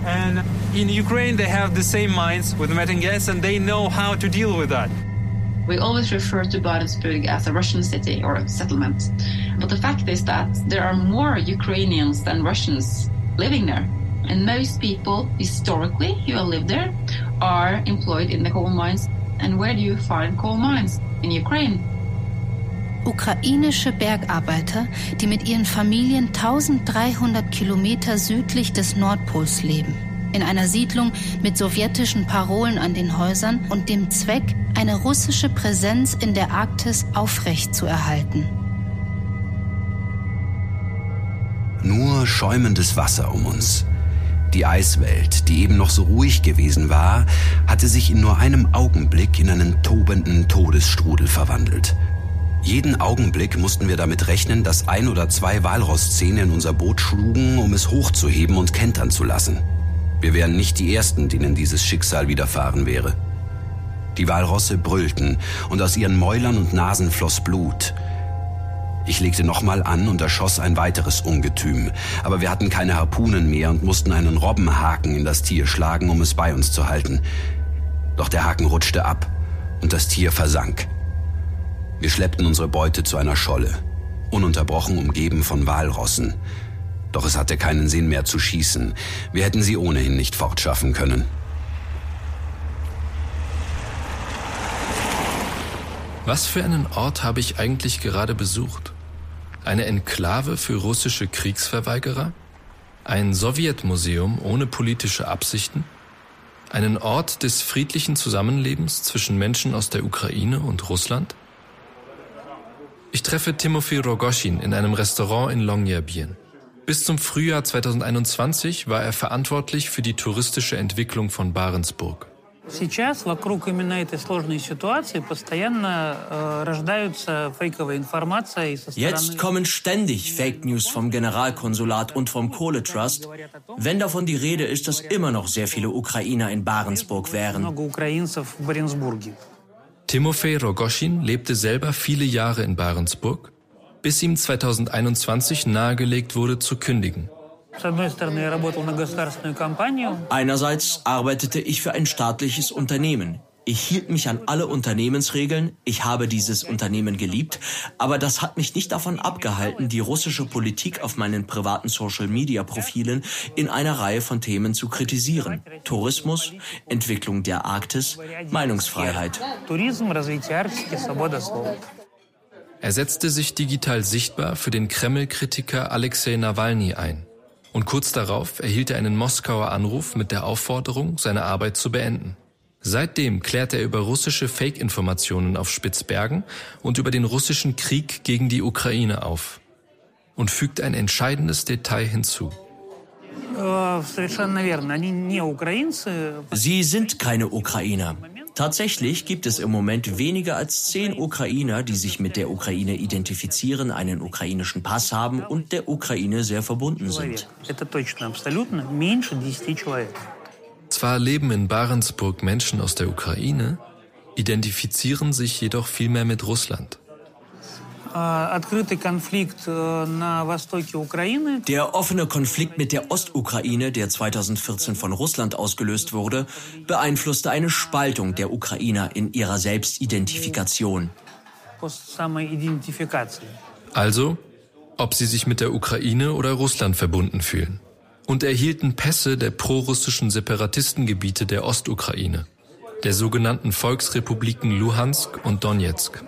O: And in Ukraine they have the same mines with methane gas and they know how to deal with that.
N: We always refer to Barentsburg as a Russian city or settlement. But the fact is that there are more Ukrainians than Russians living there. And most people, historically, who have lived there, are employed in the coal mines And where do you find coal mines? In Ukraine.
I: Ukrainische Bergarbeiter, die mit ihren Familien 1300 Kilometer südlich des Nordpols leben. In einer Siedlung mit sowjetischen Parolen an den Häusern und dem Zweck, eine russische Präsenz in der Arktis aufrechtzuerhalten.
C: Nur schäumendes Wasser um uns. Die Eiswelt, die eben noch so ruhig gewesen war, hatte sich in nur einem Augenblick in einen tobenden Todesstrudel verwandelt. Jeden Augenblick mussten wir damit rechnen, dass ein oder zwei Walrosszähne in unser Boot schlugen, um es hochzuheben und kentern zu lassen. Wir wären nicht die Ersten, denen dieses Schicksal widerfahren wäre. Die Walrosse brüllten und aus ihren Mäulern und Nasen floss Blut. Ich legte nochmal an und erschoss ein weiteres Ungetüm, aber wir hatten keine Harpunen mehr und mussten einen Robbenhaken in das Tier schlagen, um es bei uns zu halten. Doch der Haken rutschte ab und das Tier versank. Wir schleppten unsere Beute zu einer Scholle, ununterbrochen umgeben von Walrossen. Doch es hatte keinen Sinn mehr zu schießen. Wir hätten sie ohnehin nicht fortschaffen können.
K: Was für einen Ort habe ich eigentlich gerade besucht? Eine Enklave für russische Kriegsverweigerer? Ein Sowjetmuseum ohne politische Absichten? Einen Ort des friedlichen Zusammenlebens zwischen Menschen aus der Ukraine und Russland? Ich treffe Timofey Rogoschin in einem Restaurant in Longyearbyen. Bis zum Frühjahr 2021 war er verantwortlich für die touristische Entwicklung von Barentsburg.
Q: Сейчас вокруг именно этой сложной ситуации постоянно äh, рождаются фейковая информация.
R: Jetzt kommen ständig Fake News vom Generalkonsulat und vom Kohletrust, wenn davon die Rede ist, dass immer noch sehr viele Ukrainer in Barentsburg wären.
K: Timofey Rogoschin lebte selber viele Jahre in Barentsburg, bis ihm 2021 nahegelegt wurde zu kündigen.
R: Einerseits arbeitete ich für ein staatliches Unternehmen. Ich hielt mich an alle Unternehmensregeln, ich habe dieses Unternehmen geliebt, aber das hat mich nicht davon abgehalten, die russische Politik auf meinen privaten Social-Media-Profilen in einer Reihe von Themen zu kritisieren. Tourismus, Entwicklung der Arktis, Meinungsfreiheit.
K: Er setzte sich digital sichtbar für den Kreml-Kritiker Alexei Nawalny ein und kurz darauf erhielt er einen Moskauer Anruf mit der Aufforderung, seine Arbeit zu beenden. Seitdem klärt er über russische Fake-Informationen auf Spitzbergen und über den russischen Krieg gegen die Ukraine auf und fügt ein entscheidendes Detail hinzu.
R: Sie sind keine Ukrainer. Tatsächlich gibt es im Moment weniger als zehn Ukrainer, die sich mit der Ukraine identifizieren, einen ukrainischen Pass haben und der Ukraine sehr verbunden sind.
K: Zwar leben in Barentsburg Menschen aus der Ukraine, identifizieren sich jedoch vielmehr mit Russland.
R: Э, der offene Konflikt mit der Ostukraine, der 2014 von Russland ausgelöst wurde, beeinflusste eine Spaltung der Ukrainer in ihrer Selbstidentifikation.
K: Also, ob sie sich mit der Ukraine oder Russland verbunden fühlen. Und erhielten Pässe der prorussischen Separatistengebiete der Ostukraine. Der sogenannten Volksrepubliken Luhansk und Donetsk.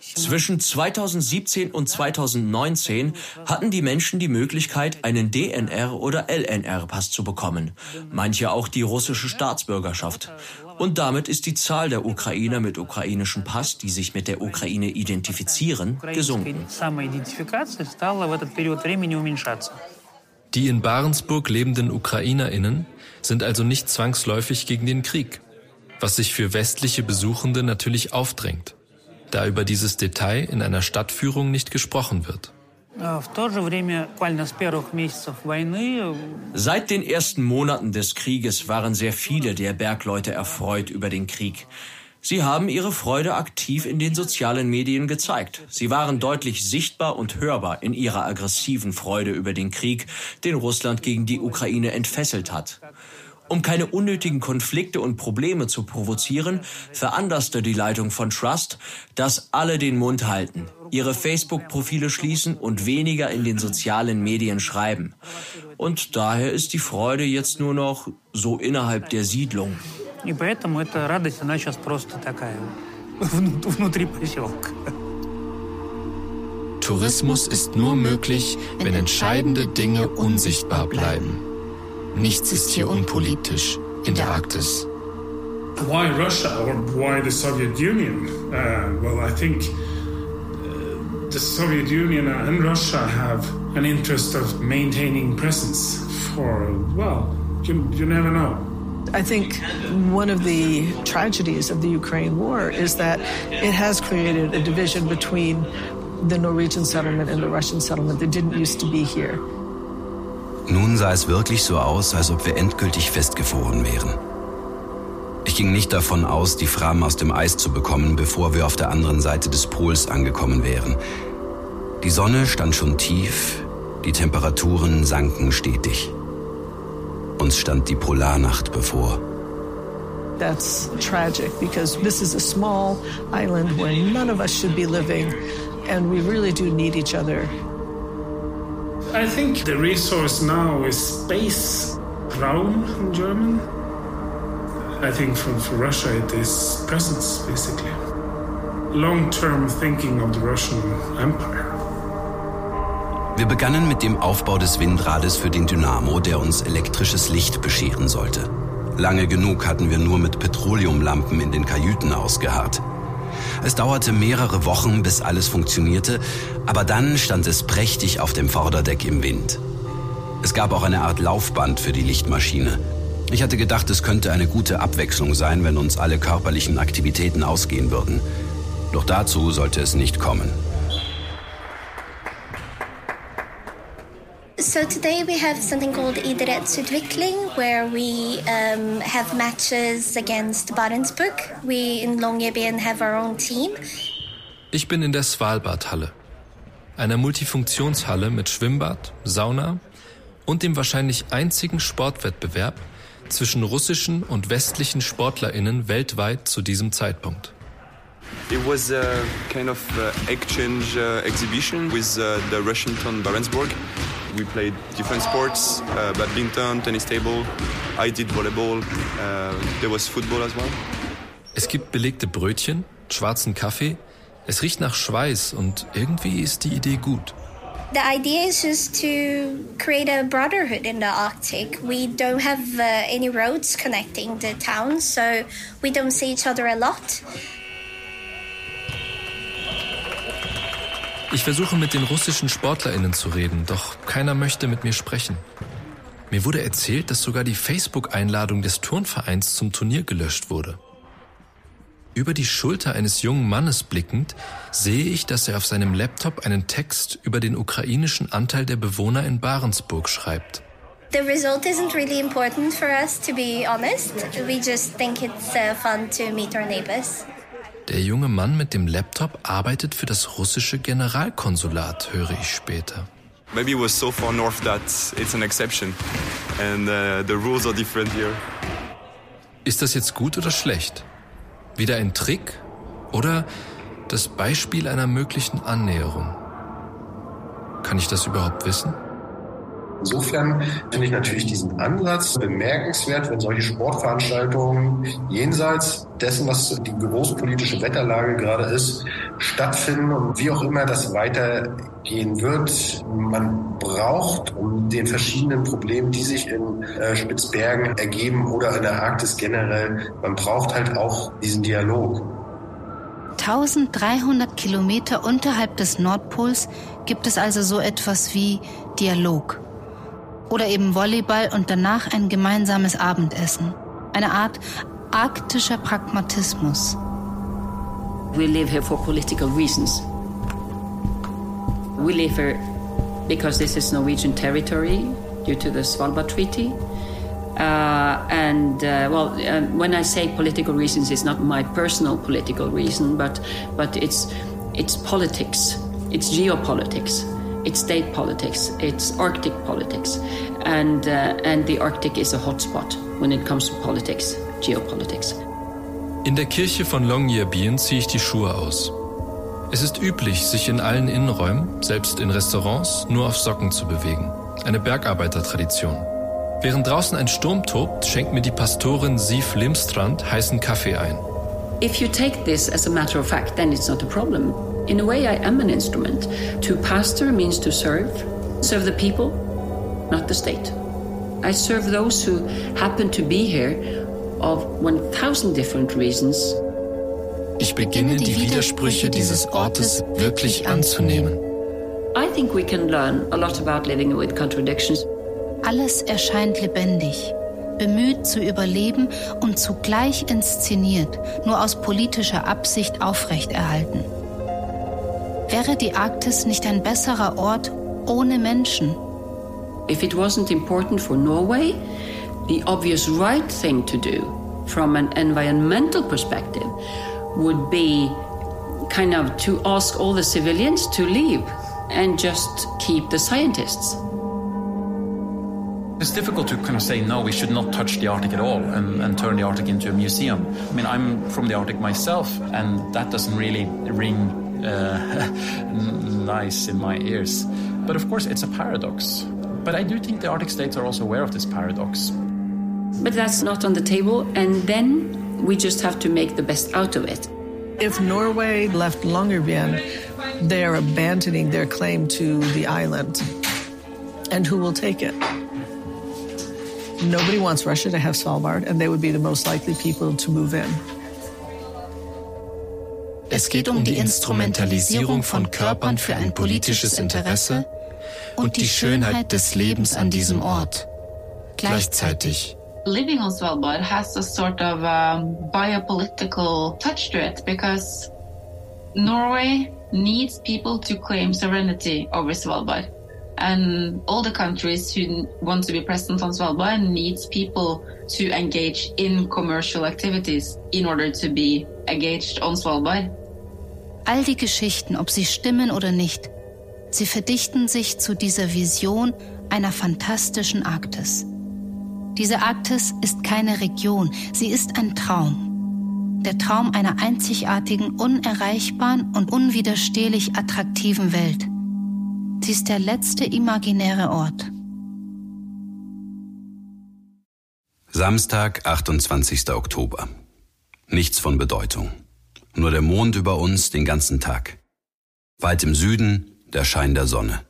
R: Zwischen 2017 und 2019 hatten die Menschen die Möglichkeit, einen DNR- oder LNR-Pass zu bekommen, manche auch die russische Staatsbürgerschaft. Und damit ist die Zahl der Ukrainer mit ukrainischem Pass, die sich mit der Ukraine identifizieren, gesunken.
K: Die in Barentsburg lebenden Ukrainerinnen sind also nicht zwangsläufig gegen den Krieg was sich für westliche Besuchende natürlich aufdrängt, da über dieses Detail in einer Stadtführung nicht gesprochen wird.
R: Seit den ersten Monaten des Krieges waren sehr viele der Bergleute erfreut über den Krieg. Sie haben ihre Freude aktiv in den sozialen Medien gezeigt. Sie waren deutlich sichtbar und hörbar in ihrer aggressiven Freude über den Krieg, den Russland gegen die Ukraine entfesselt hat. Um keine unnötigen Konflikte und Probleme zu provozieren, veranlasste die Leitung von Trust, dass alle den Mund halten, ihre Facebook-Profile schließen und weniger in den sozialen Medien schreiben. Und daher ist die Freude jetzt nur noch so innerhalb der Siedlung.
K: Tourismus ist nur möglich, wenn entscheidende Dinge unsichtbar bleiben. Nichts ist hier unpolitisch in der Arktis.
G: Why Russia or why the Soviet Union? Uh, well, I think uh, the Soviet Union and Russia have an interest of maintaining presence for, well, you, you never know.
J: I think one of the tragedies of the Ukraine war is that it has created a division between the Norwegian settlement and the Russian settlement that didn't used to be here.
C: Nun sah es wirklich so aus, als ob wir endgültig festgefroren wären. Ich ging nicht davon aus, die Fram aus dem Eis zu bekommen, bevor wir auf der anderen Seite des Pols angekommen wären. Die Sonne stand schon tief, die Temperaturen sanken stetig. Uns stand die Polarnacht bevor.
J: That's tragic because this is a small island where none of us should be living and we really do need each other.
G: I think the resource now is space, Raum in German. I think for, for Russia it is presence, basically. Long term thinking of the Russian Empire.
C: Wir begannen mit dem Aufbau des Windrades für den Dynamo, der uns elektrisches Licht bescheren sollte. Lange genug hatten wir nur mit Petroleumlampen in den Kajüten ausgeharrt. Es dauerte mehrere Wochen, bis alles funktionierte, aber dann stand es prächtig auf dem Vorderdeck im Wind. Es gab auch eine Art Laufband für die Lichtmaschine. Ich hatte gedacht, es könnte eine gute Abwechslung sein, wenn uns alle körperlichen Aktivitäten ausgehen würden. Doch dazu sollte es nicht kommen.
L: So today we have something called Idrettsutvikling, where we um, have matches against Barentsburg. We in Longyearbyen have our own team.
K: Ich bin in der Svalbard-Halle, einer Multifunktionshalle mit Schwimmbad, Sauna und dem wahrscheinlich einzigen Sportwettbewerb zwischen russischen und westlichen SportlerInnen weltweit zu diesem Zeitpunkt.
S: It was a kind of uh, exchange uh, exhibition with uh, the Russian town Barentsburg. We played different sports, uh, badminton, tennis table. I did volleyball. Uh, there was football as well.
K: Es gibt belegte Brötchen, schwarzen Kaffee. Es riecht nach Schweiß und irgendwie ist die Idee gut.
L: The idea is just to create a brotherhood in the Arctic. We don't have uh, any roads connecting the towns, so we don't see each other a lot.
K: Ich versuche mit den russischen Sportlerinnen zu reden, doch keiner möchte mit mir sprechen. Mir wurde erzählt, dass sogar die Facebook-Einladung des Turnvereins zum Turnier gelöscht wurde. Über die Schulter eines jungen Mannes blickend sehe ich, dass er auf seinem Laptop einen Text über den ukrainischen Anteil der Bewohner in Barentsburg schreibt.
L: The result isn't really important for us, to be honest. We just think it's uh, fun to meet our neighbors.
K: Der junge Mann mit dem Laptop arbeitet für das russische Generalkonsulat, höre ich später.
S: Maybe it was so far north that it's an exception and uh, the rules are different here.
K: Ist das jetzt gut oder schlecht? Wieder ein Trick oder das Beispiel einer möglichen Annäherung? Kann ich das überhaupt wissen?
F: Insofern finde ich natürlich diesen Ansatz bemerkenswert, wenn solche Sportveranstaltungen jenseits dessen, was die großpolitische Wetterlage gerade ist, stattfinden und wie auch immer das weitergehen wird. Man braucht, um den verschiedenen Problemen, die sich in äh, Spitzbergen ergeben oder in der Arktis generell, man braucht halt auch diesen Dialog.
I: 1300 Kilometer unterhalb des Nordpols gibt es also so etwas wie Dialog. Oder eben Volleyball und danach ein gemeinsames Abendessen. Eine Art arktischer Pragmatismus.
E: We live here for political reasons. We live here because this is Norwegian territory due to the Svalbard Treaty. Uh, and uh, well, uh, when I say political reasons, it's not my personal political reason, but but it's it's politics, it's geopolitics, it's state politics, it's Arctic politics, and uh, and the Arctic is a hotspot when it comes to politics, geopolitics.
K: In der Kirche von Longyearbyen ziehe ich die Schuhe aus. Es ist üblich, sich in allen Innenräumen, selbst in Restaurants, nur auf Socken zu bewegen. Eine Bergarbeitertradition. Während draußen ein Sturm tobt, schenkt mir die Pastorin Siv Limstrand heißen Kaffee ein.
E: If you take this as a matter of fact, then it's not a problem. In a way, I am an instrument. To pastor means to serve, serve the people, not the state. I serve those who happen to be here of 1000 different reasons.
K: Ich beginne die Widersprüche dieses Ortes wirklich anzunehmen.
E: I think we can learn a lot about living with contradictions.
I: Alles erscheint lebendig, bemüht zu überleben und zugleich inszeniert, nur aus politischer Absicht aufrechterhalten. Wäre die Arktis nicht ein besserer Ort ohne Menschen?
E: If it wasn't important for Norway, the obvious right thing to do from an environmental perspective would be kind of to ask all the civilians to leave and just keep the scientists.
H: It's difficult to kind of say, no, we should not touch the Arctic at all and, and turn the Arctic into a museum. I mean, I'm from the Arctic myself, and that doesn't really ring Uh, nice in my ears. But of course, it's a paradox. But I do think the Arctic states are also aware of this paradox.
E: But that's not on the table, and then we just have to make the best out of it.
J: If Norway left Longyearbyen, they're abandoning their claim to the island. And who will take it? Nobody wants Russia to have Svalbard, and they would be the most likely people to move in.
K: Es geht um die Instrumentalisierung von Körpern für ein politisches Interesse und die Schönheit des Lebens an diesem Ort. Gleichzeitig.
N: Living on Svalbard has a sort of um, biopolitical touch to it because Norway needs people to claim sovereignty over Svalbard. And all the countries who want to be present on Svalbard needs people to engage in commercial activities in order to be engaged on Svalbard.
I: All die Geschichten, ob sie stimmen oder nicht, sie verdichten sich zu dieser Vision einer fantastischen Arktis. Diese Arktis ist keine Region, sie ist ein Traum. Der Traum einer einzigartigen, unerreichbaren und unwiderstehlich attraktiven Welt. Sie ist der letzte imaginäre Ort.
C: Samstag, 28. Oktober. Nichts von Bedeutung. Nur der Mond über uns den ganzen Tag. Weit im Süden der Schein der Sonne.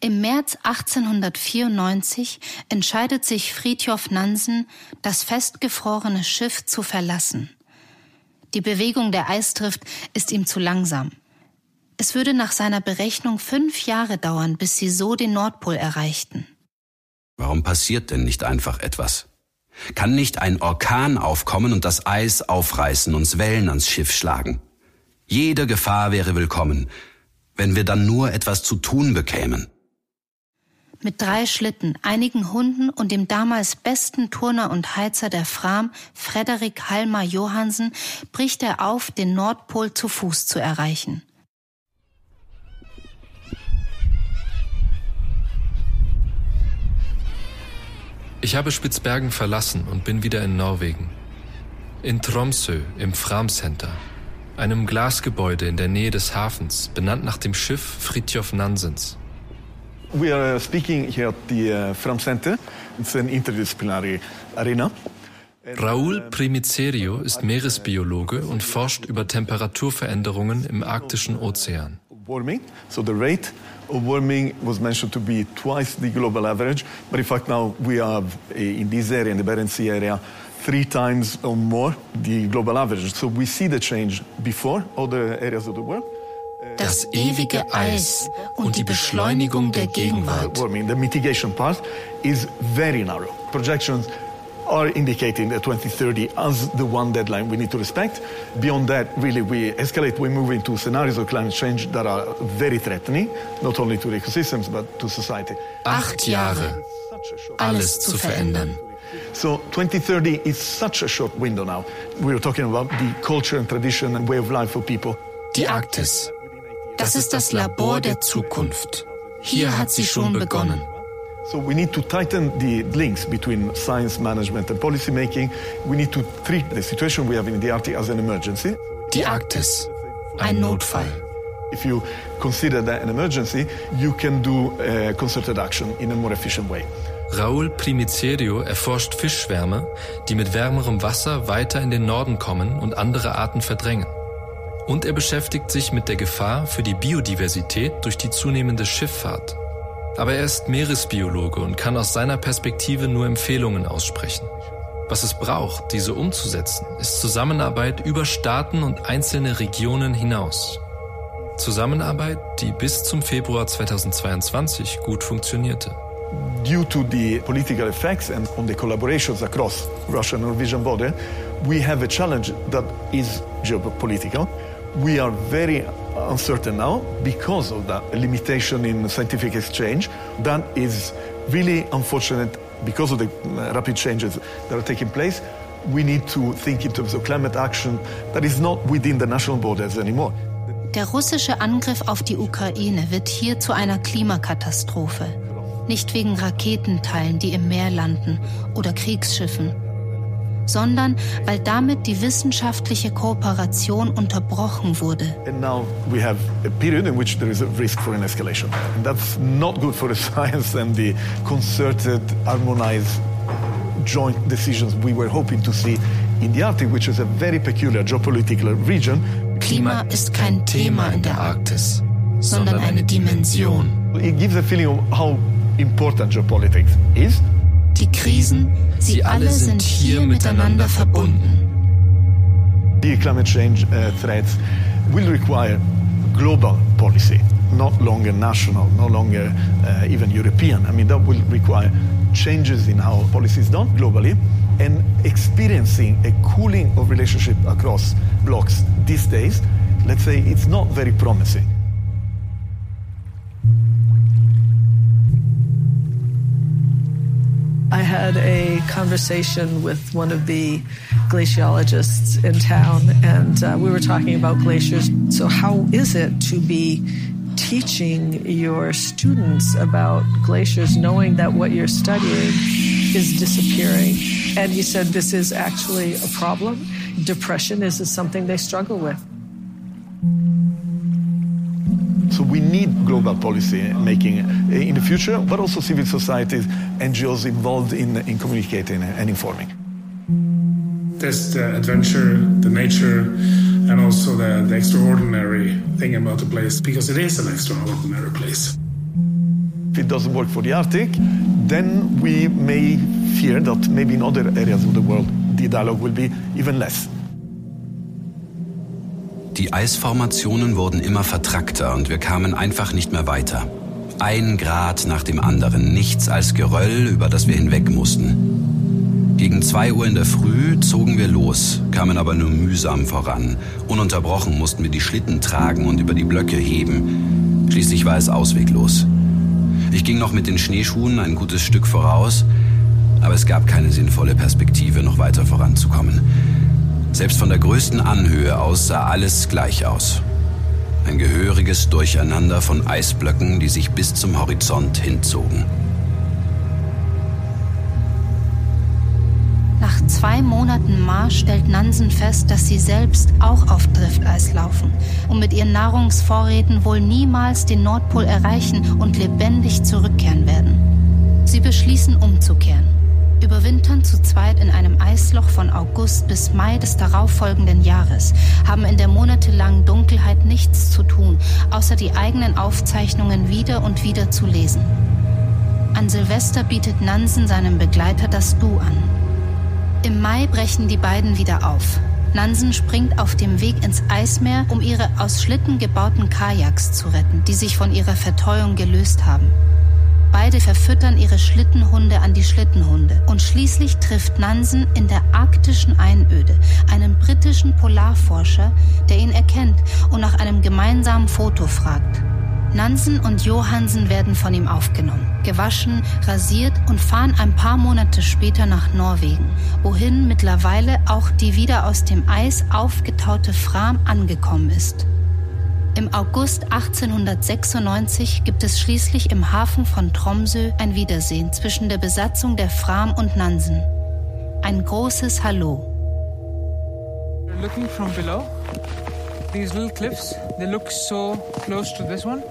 I: Im März 1894 entscheidet sich Fridtjof Nansen, das festgefrorene Schiff zu verlassen. Die Bewegung der Eisdrift ist ihm zu langsam. Es würde nach seiner Berechnung fünf Jahre dauern, bis sie so den Nordpol erreichten.
C: Warum passiert denn nicht einfach etwas? Kann nicht ein Orkan aufkommen und das Eis aufreißen, uns Wellen ans Schiff schlagen? Jede Gefahr wäre willkommen, wenn wir dann nur etwas zu tun bekämen.
I: Mit drei Schlitten, einigen Hunden und dem damals besten Turner und Heizer der Fram, Frederik Halmar Johansen, bricht er auf, den Nordpol zu Fuß zu erreichen.
K: Ich habe Spitzbergen verlassen und bin wieder in Norwegen. In Tromsø im Fram Center, einem Glasgebäude in der Nähe des Hafens, benannt nach dem Schiff Fridtjof Nansens.
T: We are speaking here at the uh, Fram Center. It's an interdisciplinary arena.
K: Raúl Primicerio ist Meeresbiologe und forscht über Temperaturveränderungen im arktischen Ozean.
T: Warming, so the rate warming was mentioned to be twice the global average, but in fact now we have eh, in this area, in the Barents Sea area, three times or more the global average. So we see the change before other areas of the world.
I: Das ewige Eis und die Beschleunigung der Gegenwart.
T: Warming, the mitigation part is very narrow. Projections are indicating that 2030 as the one deadline we need to respect. Beyond that, really, we escalate, we move into scenarios of climate change that are very threatening, not only to the ecosystems, but to society.
I: Acht Jahre, alles zu verändern.
T: So 2030 is such a short window now. We were talking about the culture and tradition and way of life for people.
I: Die Arktis. Das ist das Labor der Zukunft. Hier hat sie schon begonnen.
T: So we need to tighten the links between science management and policy making. We need to treat the situation we have in the Arctic as an emergency.
I: Die Arktis. Ein Notfall.
T: If you consider that an emergency, you can do uh, concerted action in a more efficient way.
K: Raúl Primicerio erforscht Fischschwärme, die mit wärmerem Wasser weiter in den Norden kommen und andere Arten verdrängen. Und er beschäftigt sich mit der Gefahr für die Biodiversität durch die zunehmende Schifffahrt. Aber er ist Meeresbiologe und kann aus seiner Perspektive nur Empfehlungen aussprechen. Was es braucht, diese umzusetzen, ist Zusammenarbeit über Staaten und einzelne Regionen hinaus. Zusammenarbeit, die bis zum Februar 2022 gut funktionierte.
T: Due to the political effects and on the collaborations across Russia and Norwegian border, we have a challenge that is geopolitical. We are very uncertain now because of that limitation in scientific exchange. That is really unfortunate because of the rapid changes that are taking place. We need to think in terms of climate action that is not within the national borders anymore.
I: Der russische Angriff auf die Ukraine wird hier zu einer Klimakatastrophe. Nicht wegen Raketenteilen, die im Meer landen oder Kriegsschiffen, sondern weil damit die wissenschaftliche Kooperation unterbrochen wurde.
T: And now we have a period in which there is a risk for an escalation. And that's not good for the science and the concerted, harmonized joint decisions we were hoping to see in the Arctic, which is a very peculiar geopolitical region.
I: Klima ist kein Thema in der Arktis, sondern eine Dimension.
T: It gives a feeling of how important geopolitics is.
I: Die Krisen, sie alle sind hier miteinander verbunden.
T: The climate change uh, threats will require global policy, not longer national, no longer uh, even European. I mean, that will require changes in how policy is done globally and experiencing a cooling of relationship across blocks these days, let's say it's not very promising.
J: I had a conversation with one of the glaciologists in town, and uh, we were talking about glaciers. So, how is it to be teaching your students about glaciers, knowing that what you're studying is disappearing? And he said this is actually a problem. Depression is, is something they struggle with.
T: We need global policy making eh, in the future, but also civil societies, NGOs involved in, in communicating and informing.
G: There's the adventure, the nature, and also the, the extraordinary thing about the place, because it is an extraordinary place.
T: If it doesn't work for the Arctic, then we may fear that maybe in other areas of the world the dialogue will be even less.
C: Die Eisformationen wurden immer vertrackter und wir kamen einfach nicht mehr weiter. Ein Grad nach dem anderen, nichts als Geröll, über das wir hinweg mussten. Gegen zwei Uhr in der Früh zogen wir los, kamen aber nur mühsam voran. Ununterbrochen mussten wir die Schlitten tragen und über die Blöcke heben. Schließlich war es ausweglos. Ich ging noch mit den Schneeschuhen ein gutes Stück voraus, aber es gab keine sinnvolle Perspektive, noch weiter voranzukommen. Selbst von der größten Anhöhe aus sah alles gleich aus. Ein gehöriges Durcheinander von Eisblöcken, die sich bis zum Horizont hinzogen.
I: Nach zwei Monaten Marsch stellt Nansen fest, dass sie selbst auch auf Drifteis laufen und mit ihren Nahrungsvorräten wohl niemals den Nordpol erreichen und lebendig zurückkehren werden. Sie beschließen umzukehren überwintern zu zweit in einem Eisloch von August bis Mai des darauffolgenden Jahres, haben in der monatelangen Dunkelheit nichts zu tun, außer die eigenen Aufzeichnungen wieder und wieder zu lesen. An Silvester bietet Nansen seinem Begleiter das Du an. Im Mai brechen die beiden wieder auf. Nansen springt auf dem Weg ins Eismeer, um ihre aus Schlitten gebauten Kajaks zu retten, die sich von ihrer Verteuung gelöst haben. Beide verfüttern ihre Schlittenhunde an die Schlittenhunde. Und schließlich trifft Nansen in der arktischen Einöde einen britischen Polarforscher, der ihn erkennt und nach einem gemeinsamen Foto fragt. Nansen und Johansen werden von ihm aufgenommen, gewaschen, rasiert und fahren ein paar Monate später nach Norwegen, wohin mittlerweile auch die wieder aus dem Eis aufgetaute Fram angekommen ist. Im August 1896 gibt es schließlich im Hafen von Tromsø ein Wiedersehen zwischen der Besatzung der Fram und Nansen. Ein großes Hallo.
D: Looking from below, these little cliffs, they look so close to this one,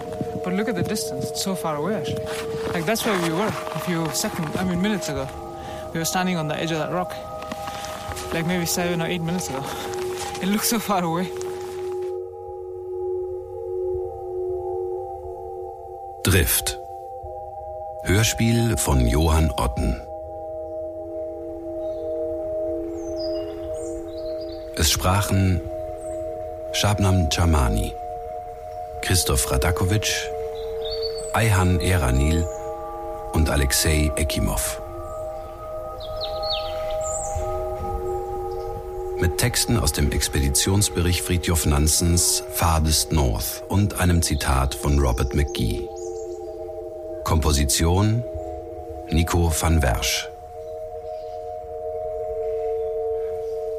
D: but look at the distance, it's so far away actually. Like that's where we were a few seconds, I mean minutes ago. We were standing on the edge of that rock, like maybe seven or eight minutes ago. It looks so far away.
C: Drift. Hörspiel von Johann Otten. Es sprachen Shabnam Chamani, Christoph Radakovic, Ayhan Eranil und Alexei Ekimov. Mit Texten aus dem Expeditionsbericht Fridtjof Nansens Farthest North und einem Zitat von Robert McGee. Komposition Nico van Wersch.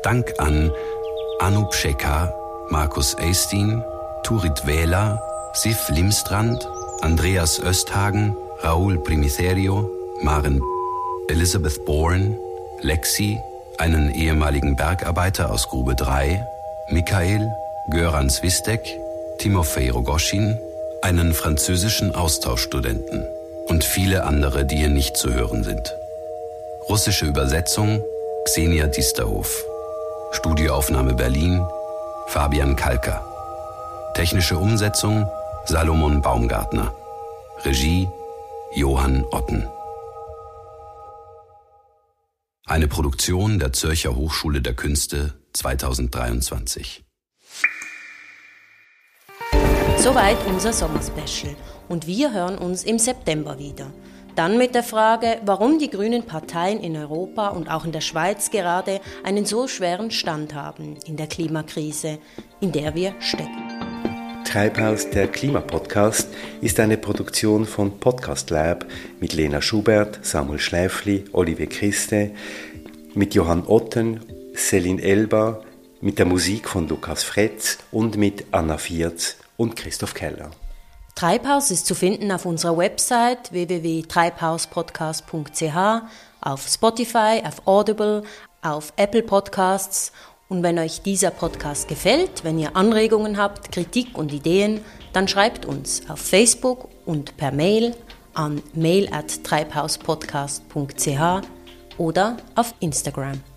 C: Dank an Anup Shekar, Markus Eistin, Turit Wähler, Sif Limstrand, Andreas Östhagen, Raoul Primitherio, Maren Elizabeth Bourne, Lexi, einen ehemaligen Bergarbeiter aus Grube 3, Michael, Göran Zwistek, Timofei Rogoschin, einen französischen Austauschstudenten und viele andere, die hier nicht zu hören sind. Russische Übersetzung Xenia Disterhof. Studioaufnahme Berlin Fabian Kalker. Technische Umsetzung Salomon Baumgartner. Regie Johann Otten. Eine Produktion der Zürcher Hochschule der Künste 2023.
B: Soweit unser Sommerspecial und wir hören uns im September wieder. Dann mit der Frage, warum die grünen Parteien in Europa und auch in der Schweiz gerade einen so schweren Stand haben in der Klimakrise, in der wir stecken.
A: Treibhaus der Klimapodcast ist eine Produktion von Podcast Lab mit Lena Schubert, Samuel Schläfli, Olivier Christe, mit Johann Otten, Celine Elba, mit der Musik von Lukas Fretz und mit Anna Vierz und Christoph Keller.
B: Treibhaus ist zu finden auf unserer Website www.treibhauspodcast.ch, auf Spotify, auf Audible, auf Apple Podcasts. Und wenn euch dieser Podcast gefällt, wenn ihr Anregungen habt, Kritik und Ideen, dann schreibt uns auf Facebook und per Mail an mail at treibhauspodcast.ch oder auf Instagram.